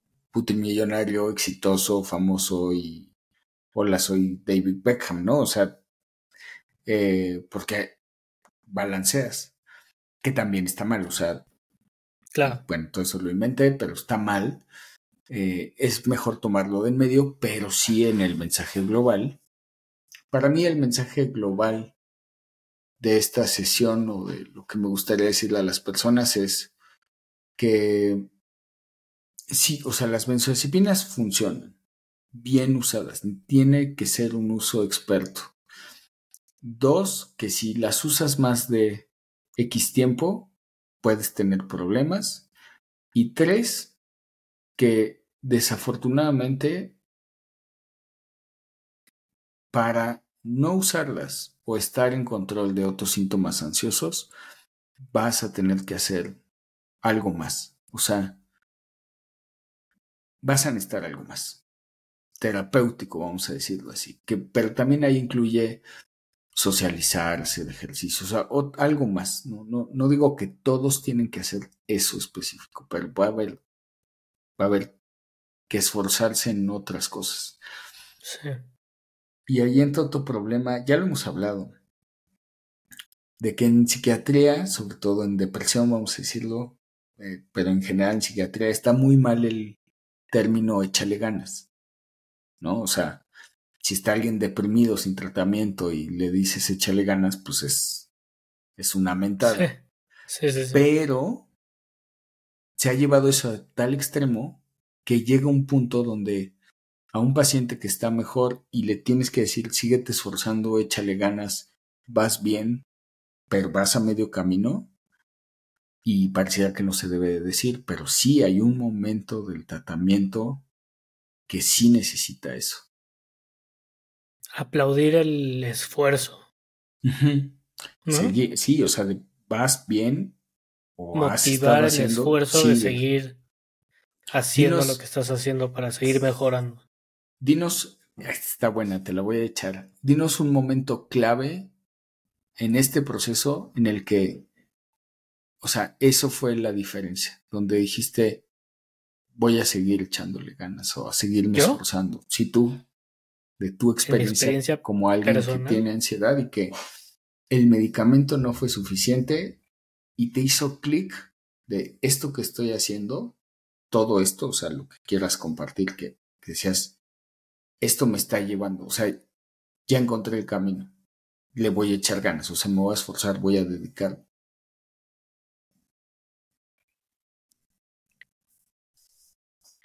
millonario, exitoso, famoso y hola, soy David Beckham, ¿no? O sea, eh, porque balanceas, que también está mal, o sea, claro. bueno, todo eso lo inventé, pero está mal. Eh, es mejor tomarlo de en medio, pero sí en el mensaje global. Para mí el mensaje global de esta sesión o de lo que me gustaría decirle a las personas es que sí, o sea, las benzodiazepinas funcionan bien usadas, tiene que ser un uso experto. Dos, que si las usas más de X tiempo, puedes tener problemas. Y tres, que desafortunadamente para no usarlas o estar en control de otros síntomas ansiosos, vas a tener que hacer algo más. O sea, vas a necesitar algo más. Terapéutico, vamos a decirlo así. Que, pero también ahí incluye socializar, hacer ejercicio, o sea, algo más. No digo que todos tienen que hacer eso específico, pero va a haber, va a haber que esforzarse en otras cosas. Sí. Y ahí entra otro problema, ya lo hemos hablado, de que en psiquiatría, sobre todo en depresión, vamos a decirlo, eh, pero en general en psiquiatría está muy mal el término échale ganas, ¿no? O sea, si está alguien deprimido sin tratamiento y le dices échale ganas, pues es, es una mentada. Sí. Sí, sí, Pero se ha llevado eso a tal extremo que llega un punto donde a un paciente que está mejor y le tienes que decir, síguete esforzando, échale ganas, vas bien, pero vas a medio camino. Y pareciera que no se debe decir, pero sí hay un momento del tratamiento que sí necesita eso aplaudir el esfuerzo. sí, o sea, vas bien o motivar el esfuerzo de seguir haciendo lo que estás haciendo para seguir mejorando. Dinos, está buena, te la voy a echar. Dinos un momento clave en este proceso en el que, o sea, eso fue la diferencia, donde dijiste, voy a seguir echándole ganas o a seguirme esforzando. Si tú, de tu experiencia, como alguien que tiene ansiedad y que el medicamento no fue suficiente y te hizo clic de esto que estoy haciendo, todo esto, o sea, lo que quieras compartir, que, que decías, esto me está llevando, o sea, ya encontré el camino, le voy a echar ganas, o sea, me voy a esforzar, voy a dedicar.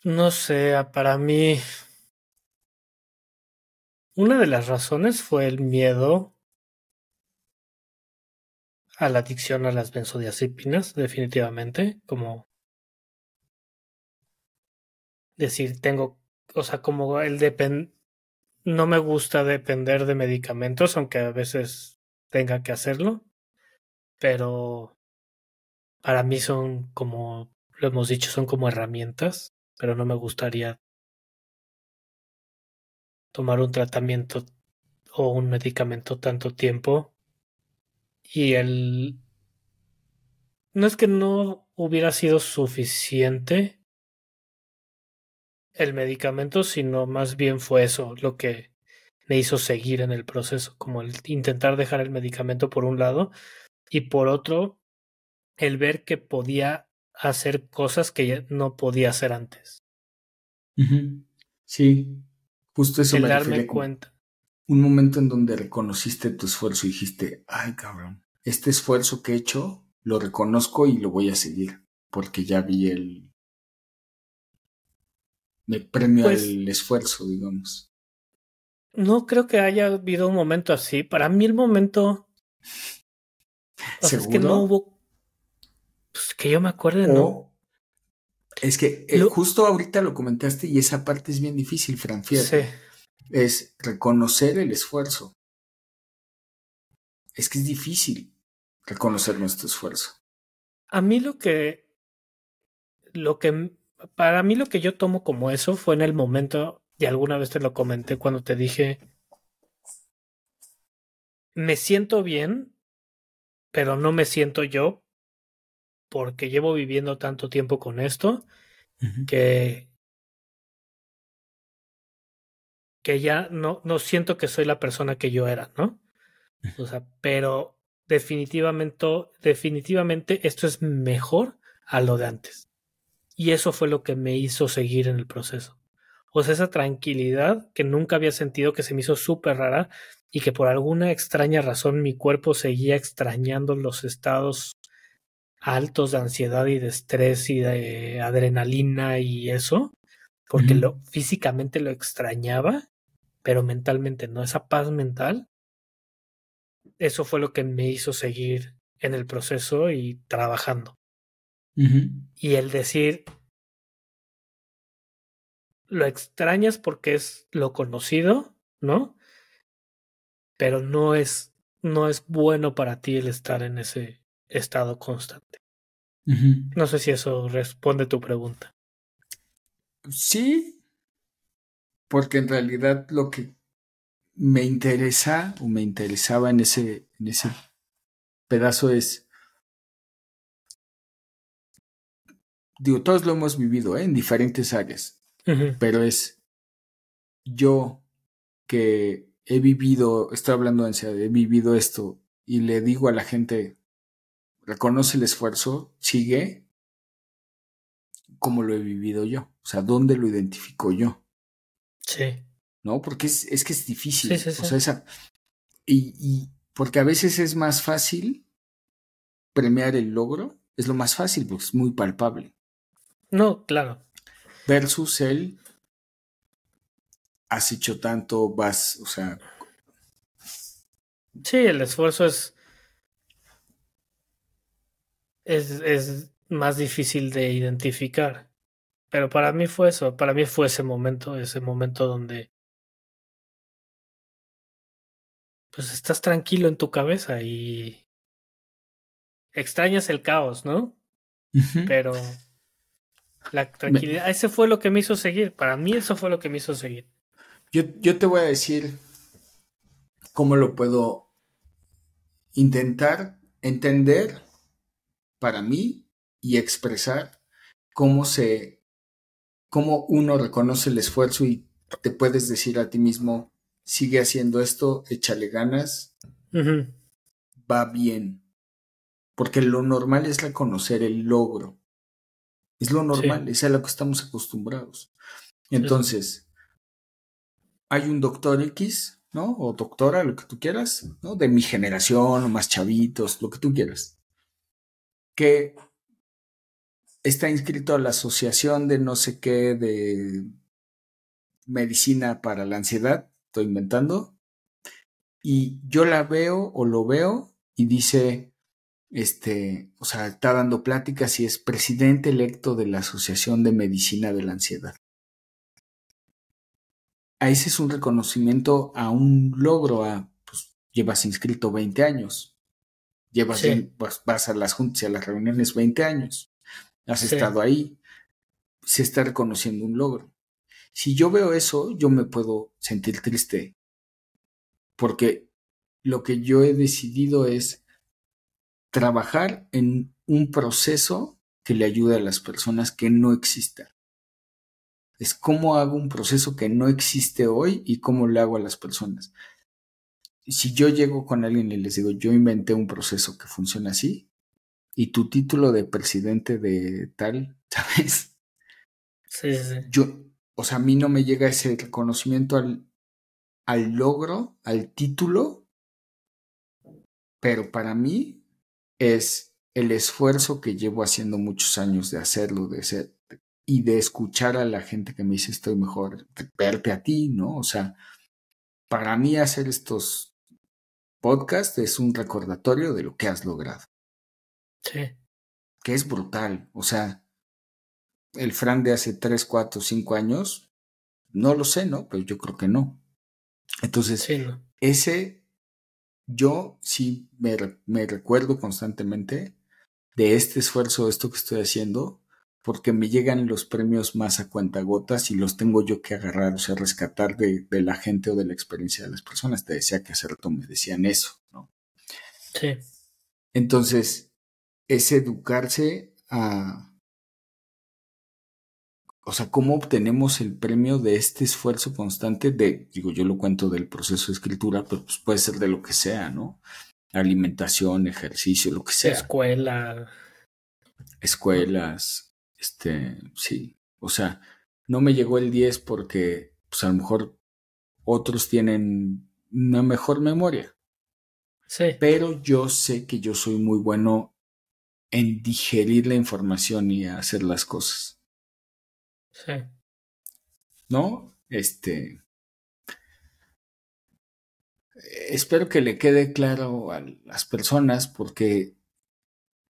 No sé, para mí una de las razones fue el miedo a la adicción a las benzodiazepinas, definitivamente, como decir, tengo, o sea, como el depend no me gusta depender de medicamentos, aunque a veces tenga que hacerlo, pero para mí son como, lo hemos dicho, son como herramientas, pero no me gustaría tomar un tratamiento o un medicamento tanto tiempo. Y el no es que no hubiera sido suficiente el medicamento, sino más bien fue eso lo que me hizo seguir en el proceso, como el intentar dejar el medicamento por un lado y por otro el ver que podía hacer cosas que no podía hacer antes. Sí, Justo eso me darme cuenta. Un momento en donde reconociste tu esfuerzo y dijiste, ay cabrón, este esfuerzo que he hecho lo reconozco y lo voy a seguir, porque ya vi el... Me premio pues el esfuerzo, digamos. No creo que haya habido un momento así. Para mí el momento... es que no hubo... Pues que yo me acuerde, no. Es que eh, justo ahorita lo comentaste y esa parte es bien difícil, Fran. Sí. Es reconocer el esfuerzo. Es que es difícil reconocer nuestro esfuerzo. A mí lo que, lo que, para mí lo que yo tomo como eso fue en el momento, y alguna vez te lo comenté cuando te dije, me siento bien, pero no me siento yo, porque llevo viviendo tanto tiempo con esto, que, que ya no, no siento que soy la persona que yo era, ¿no? O sea, pero definitivamente, definitivamente esto es mejor a lo de antes. Y eso fue lo que me hizo seguir en el proceso. O sea, esa tranquilidad que nunca había sentido, que se me hizo súper rara y que por alguna extraña razón mi cuerpo seguía extrañando los estados altos de ansiedad y de estrés y de adrenalina y eso, porque lo físicamente lo extrañaba, pero mentalmente no, esa paz mental eso fue lo que me hizo seguir en el proceso y trabajando. Y el decir, lo extrañas porque es lo conocido, ¿no? Pero no es, no es bueno para ti el estar en ese estado constante. No sé si eso responde tu pregunta. Sí, porque en realidad lo que me interesa o me interesaba en ese, en ese pedazo es, digo, todos lo hemos vivido ¿eh? en diferentes áreas, pero es yo que he vivido, estoy hablando de ansiedad, he vivido esto y le digo a la gente, reconoce el esfuerzo, sigue como lo he vivido yo, o sea, ¿dónde lo identifico yo? Sí. ¿no? Porque es, es que es difícil. O sea, esa, y, y porque a veces es más fácil premiar el logro, es lo más fácil porque es muy palpable. No, claro. Versus el has hecho tanto, vas, o sea. Sí, el esfuerzo es. Es, es más difícil de identificar. Pero para mí fue eso, para mí fue ese momento, ese momento donde pues estás tranquilo en tu cabeza y extrañas el caos, ¿no? Pero la tranquilidad, ese fue lo que me hizo seguir. Para mí eso fue lo que me hizo seguir. Yo, yo te voy a decir cómo lo puedo intentar entender para mí y expresar cómo se, cómo uno reconoce el esfuerzo y te puedes decir a ti mismo, sigue haciendo esto, échale ganas, va bien. Porque lo normal es reconocer el logro. Es lo normal, es a lo que estamos acostumbrados. Entonces, hay un doctor X, ¿no? O doctora, lo que tú quieras, ¿no? De mi generación o más chavitos, lo que tú quieras. Que está inscrito a la asociación de no sé qué, de medicina para la ansiedad estoy inventando, y yo la veo o lo veo y dice, este, o sea, está dando pláticas y es presidente electo de la Asociación de Medicina de la Ansiedad. A ese es un reconocimiento a un logro, a, pues, llevas inscrito 20 años, llevas, vas, a las juntas y a las reuniones 20 años, has estado ahí, se está reconociendo un logro. Si yo veo eso, yo me puedo sentir triste. Porque lo que yo he decidido es trabajar en un proceso que le ayude a las personas que no exista. Es cómo hago un proceso que no existe hoy y cómo le hago a las personas. Si yo llego con alguien y les digo, yo inventé un proceso que funciona así, y tu título de presidente de tal, ¿sabes? Sí, sí. Yo, o sea, a mí no me llega ese reconocimiento al, al logro, al título, pero para mí es el esfuerzo que llevo haciendo muchos años de hacerlo, de ser y de escuchar a la gente que me dice estoy mejor, de verte a ti, ¿no? O sea, para mí hacer estos podcasts es un recordatorio de lo que has logrado. Sí. Que es brutal, o sea, el Fran de hace 3, 4, 5 años, no lo sé, ¿no? Pero yo creo que no. Entonces, ese yo sí me, me, recuerdo constantemente de este esfuerzo, de esto que estoy haciendo, porque me llegan los premios más a cuentagotas y los tengo yo que agarrar, o sea, rescatar de, la gente o de la experiencia de las personas. Te decía que hace rato me decían eso, ¿no? Sí. Entonces, es educarse a... O sea, ¿cómo obtenemos el premio de este esfuerzo constante de, digo, yo lo cuento del proceso de escritura, pero pues puede ser de lo que sea, ¿no? Alimentación, ejercicio, lo que sea. Escuela. Escuelas, este, sí. O sea, no me llegó el 10 porque, pues a lo mejor otros tienen una mejor memoria. Sí. Pero yo sé que yo soy muy bueno en digerir la información y hacer las cosas. Sí. ¿No? Este. Espero que le quede claro a las personas porque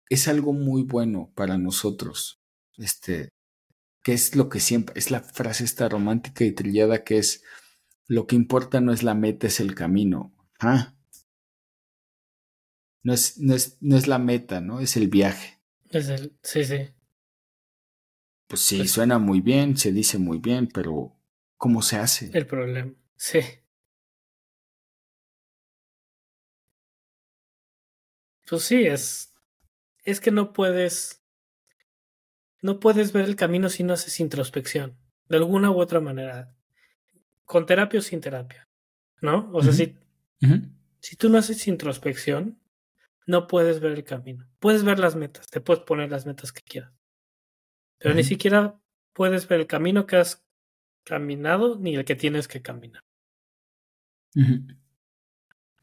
es algo muy bueno para nosotros este, que es lo que siempre, es la frase esta romántica y trillada que es, lo que importa no es la meta, es el camino. Ah. No es, no es, no es la meta, ¿no? Es el viaje. Es el, sí, sí. Pues sí, pues suena muy bien, se dice muy bien, pero ¿cómo se hace? El problema, sí. Pues sí, es, es que no puedes no puedes ver el camino si no haces introspección, de alguna u otra manera, con terapia o sin terapia, ¿no? O sea, si, si tú no haces introspección, no puedes ver el camino. Puedes ver las metas, te puedes poner las metas que quieras, pero ni siquiera puedes ver el camino que has caminado ni el que tienes que caminar.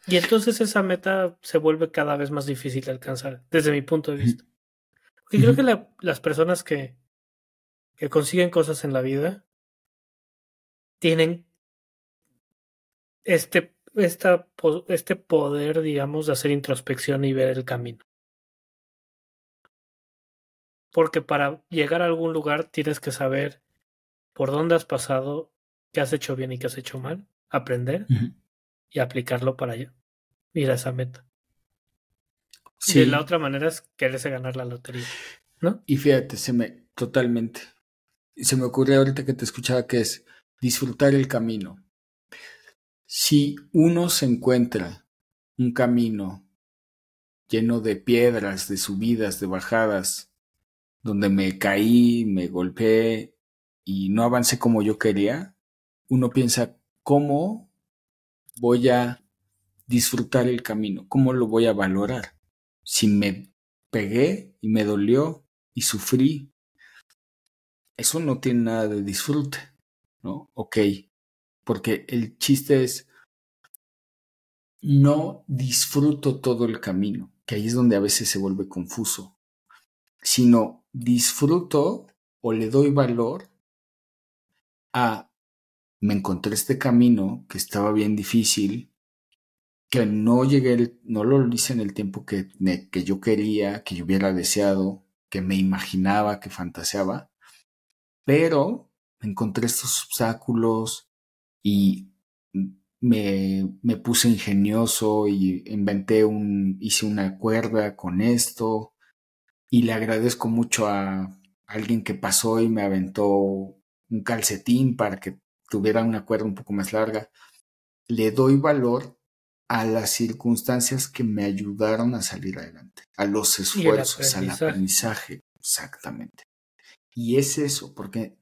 Y entonces esa meta se vuelve cada vez más difícil de alcanzar, desde mi punto de vista. Y creo que las personas que, que consiguen cosas en la vida tienen este, esta, este poder, digamos, de hacer introspección y ver el camino. Porque para llegar a algún lugar tienes que saber por dónde has pasado, qué has hecho bien y qué has hecho mal, aprender y aplicarlo para ir a esa meta. Sí. la otra manera es quererse ganar la lotería, ¿no? Y fíjate, se me, totalmente, se me ocurre ahorita que te escuchaba que es disfrutar el camino. Si uno se encuentra un camino lleno de piedras, de subidas, de bajadas, donde me caí, me golpeé y no avancé como yo quería, uno piensa, ¿cómo voy a disfrutar el camino? ¿Cómo lo voy a valorar? si me pegué y me dolió y sufrí, eso no tiene nada de disfrute, ¿no? Ok, porque el chiste es, no disfruto todo el camino, que ahí es donde a veces se vuelve confuso, sino disfruto o le doy valor a, me encontré este camino que estaba bien difícil, que no llegué, no lo hice en el tiempo que, que yo quería, que yo hubiera deseado, que me imaginaba, que fantaseaba, pero encontré estos obstáculos y me, me, puse ingenioso y inventé un, hice una cuerda con esto y le agradezco mucho a alguien que pasó y me aventó un calcetín para que tuviera una cuerda un poco más larga. Le doy valor a las circunstancias que me ayudaron a salir adelante, a los esfuerzos, al aprendizaje, exactamente. Y es eso, porque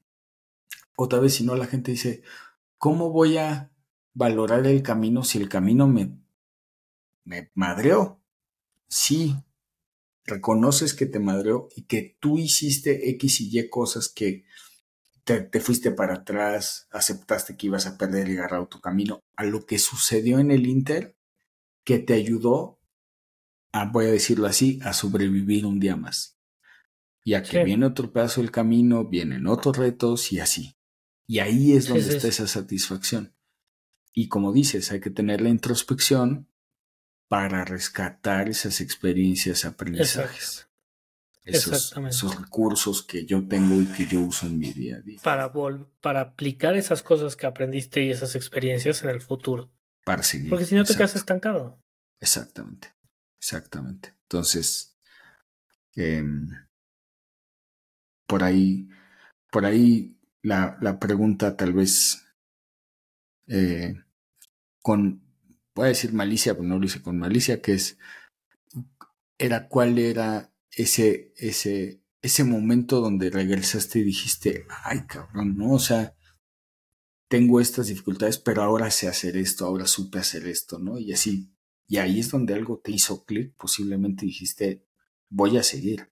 otra vez si no la gente dice, ¿cómo voy a valorar el camino si el camino me, me madreó? Sí, reconoces que te madreó y que tú hiciste X y Y cosas que te, fuiste para atrás, aceptaste que ibas a perder y agarrar tu camino. A lo que sucedió en el Inter, que te ayudó a, voy a decirlo así, a sobrevivir un día más. Y a que viene otro pedazo del camino, vienen otros retos y así. Y ahí es donde está esa satisfacción. Y como dices, hay que tener la introspección para rescatar esas experiencias, aprendizajes. Esos, esos, recursos que yo tengo y que yo uso en mi día a día. Para, para aplicar esas cosas que aprendiste y esas experiencias en el futuro. Para seguir. Porque si no te quedas estancado. Exactamente, exactamente. Entonces, Em, por ahí, por ahí la, la pregunta tal vez eh, con, voy a decir malicia, pero no lo hice con malicia, que es, era cuál era ese, ese, ese momento donde regresaste y dijiste, ay cabrón, ¿no? O sea, tengo estas dificultades, pero ahora sé hacer esto, ahora supe hacer esto, ¿no? Y así, y ahí es donde algo te hizo clic, posiblemente dijiste, voy a seguir.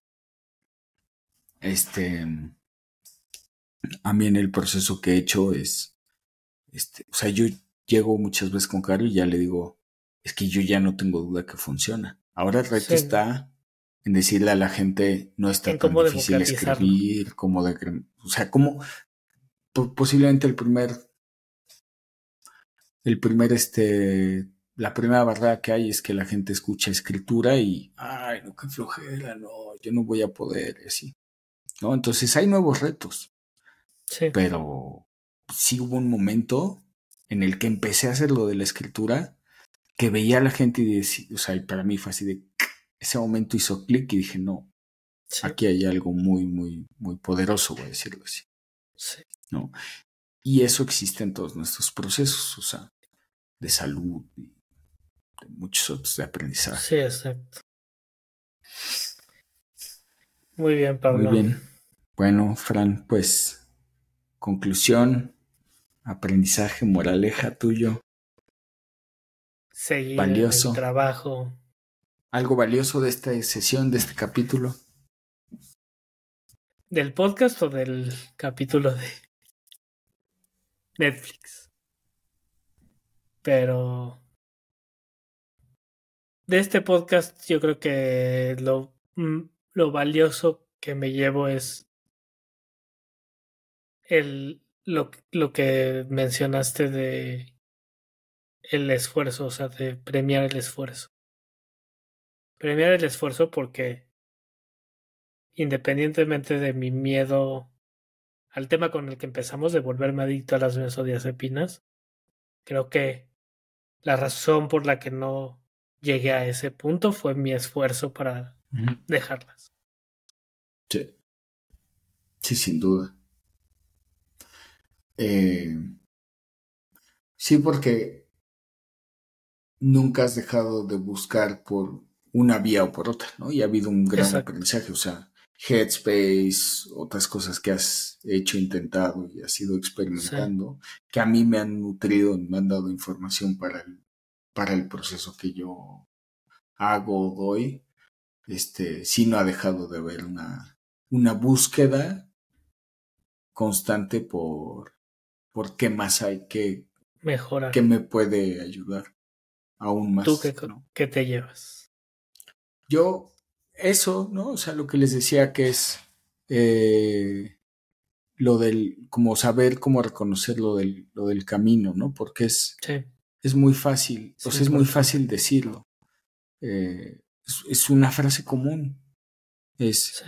Este, a mí en el proceso que he hecho es, este, o sea, yo llego muchas veces con Caro y ya le digo, es que yo ya no tengo duda que funciona. Ahora el reto está en decirle a la gente, no está tan difícil escribir, como de, o sea, como posiblemente el primer, el primer, este, la primera barrera que hay es que la gente escucha escritura y, ay, no, qué flojera, no, yo no voy a poder, así. ¿No? Entonces hay nuevos retos. Sí. Pero sí hubo un momento en el que empecé a hacer lo de la escritura, que veía a la gente y decía, o sea, para mí fue así de, ese momento hizo clic y dije, no, aquí hay algo muy, muy, muy poderoso, voy a decirlo así. Sí. ¿No? Y eso existe en todos nuestros procesos, o sea, de salud y de muchos otros de aprendizaje. Sí, exacto. Muy bien, Pablo. Muy bien. Bueno, Fran, pues, conclusión, aprendizaje, moraleja tuyo. Seguir valioso. el trabajo. Algo valioso de esta sesión, de este capítulo. ¿Del podcast o del capítulo de Netflix? Pero de este podcast yo creo que lo, mm, lo valioso que me llevo es el lo, lo que mencionaste de el esfuerzo, o sea, de premiar el esfuerzo. Premiar el esfuerzo porque independientemente de mi miedo al tema con el que empezamos de volverme adicto a las benzodiazepinas, creo que la razón por la que no llegué a ese punto fue mi esfuerzo para dejarlas. Sí. Sí, sin duda. Eh, sí, porque nunca has dejado de buscar por una vía o por otra, ¿no? Y ha habido un gran aprendizaje, o sea, Headspace, otras cosas que has hecho, intentado y has ido experimentando, que a mí me han nutrido, me han dado información para el, para el proceso que yo hago, doy. Este, sí no ha dejado de haber una, una búsqueda constante por, por qué más hay que mejorar. ¿Qué me puede ayudar aún más? ¿Tú qué, te llevas? Yo, eso, ¿no? O sea, lo que les decía que es eh, lo del, como saber cómo reconocer lo del, lo del camino, ¿no? Porque es, es muy fácil, o sea, es muy fácil decirlo. Eh, es, una frase común. Es,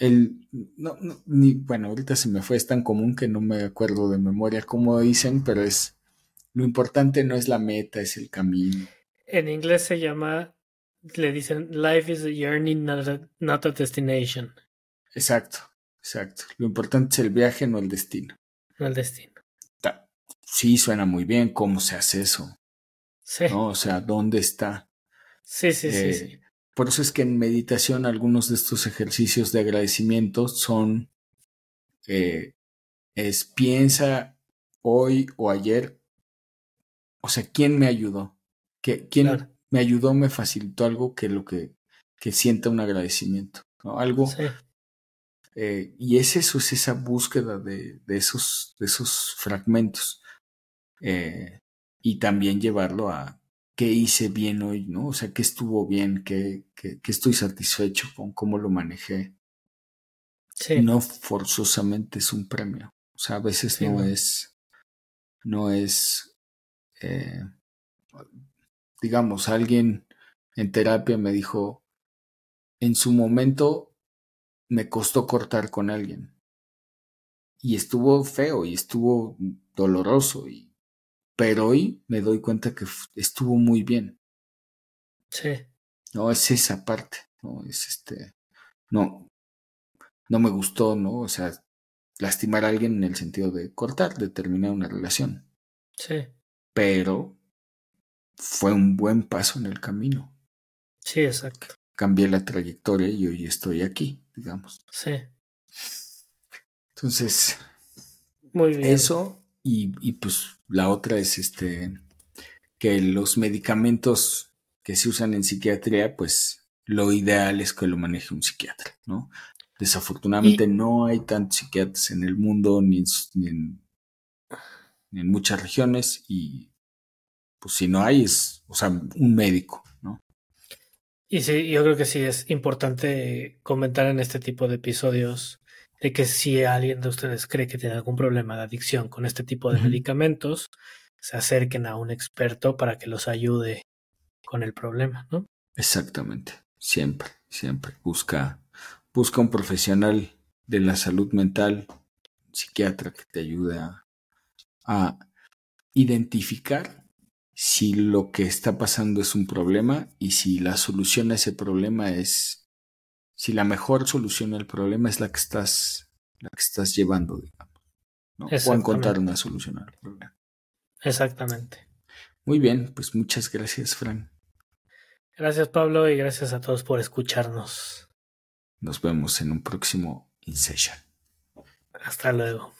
el, no, ni, bueno, ahorita se me fue, es tan común que no me acuerdo de memoria cómo dicen, pero es, lo importante no es la meta, es el camino. En inglés se llama, le dicen, life is a journey, not a, destination. Exacto, exacto. Lo importante es el viaje, no el destino. No el destino. Sí, suena muy bien. ¿Cómo se hace eso? Sí. ¿No? O sea, ¿dónde está? Sí, sí, sí, sí. Por eso es que en meditación algunos de estos ejercicios de agradecimiento son, eh, es piensa hoy o ayer, o sea, ¿quién me ayudó? ¿Quién me ayudó, me facilitó algo que lo que, que sienta un agradecimiento? ¿no? Algo. Eh, y es eso, es esa búsqueda de, de, esos, de esos fragmentos. Eh, y también llevarlo a qué hice bien hoy, ¿no? O sea, qué estuvo bien, qué, qué, estoy satisfecho con cómo lo manejé. Sí. No forzosamente es un premio. O sea, a veces no, es, no es, eh, digamos, alguien en terapia me dijo, en su momento me costó cortar con alguien. Y estuvo feo y estuvo doloroso y pero hoy me doy cuenta que estuvo muy bien. Sí. No, es esa parte, ¿no? Es este, no, no me gustó, ¿no? O sea, lastimar a alguien en el sentido de cortar, de terminar una relación. Sí. Pero fue un buen paso en el camino. Sí, exacto. Cambié la trayectoria y hoy estoy aquí, digamos. Sí. Entonces, Muy bien. eso y, y pues la otra es este que los medicamentos que se usan en psiquiatría, pues lo ideal es que lo maneje un psiquiatra, ¿no? Desafortunadamente Y- no hay tantos psiquiatras en el mundo ni en, ni en- ni en muchas regiones y pues si no hay es, o sea, un médico, ¿no? Y sí, yo creo que sí es importante comentar en este tipo de episodios de que si alguien de ustedes cree que tiene algún problema de adicción con este tipo de medicamentos, se acerquen a un experto para que los ayude con el problema, ¿no? Exactamente, siempre, siempre. Busca, busca un profesional de la salud mental, un psiquiatra que te ayude a, a identificar si lo que está pasando es un problema y si la solución a ese problema es, si la mejor solución al problema es la que estás, la que estás llevando, digamos. ¿no? O encontrar una solución al problema. Exactamente. Muy bien, pues muchas gracias, Fran. Gracias Pablo y gracias a todos por escucharnos. Nos vemos en un próximo In Session. Hasta luego.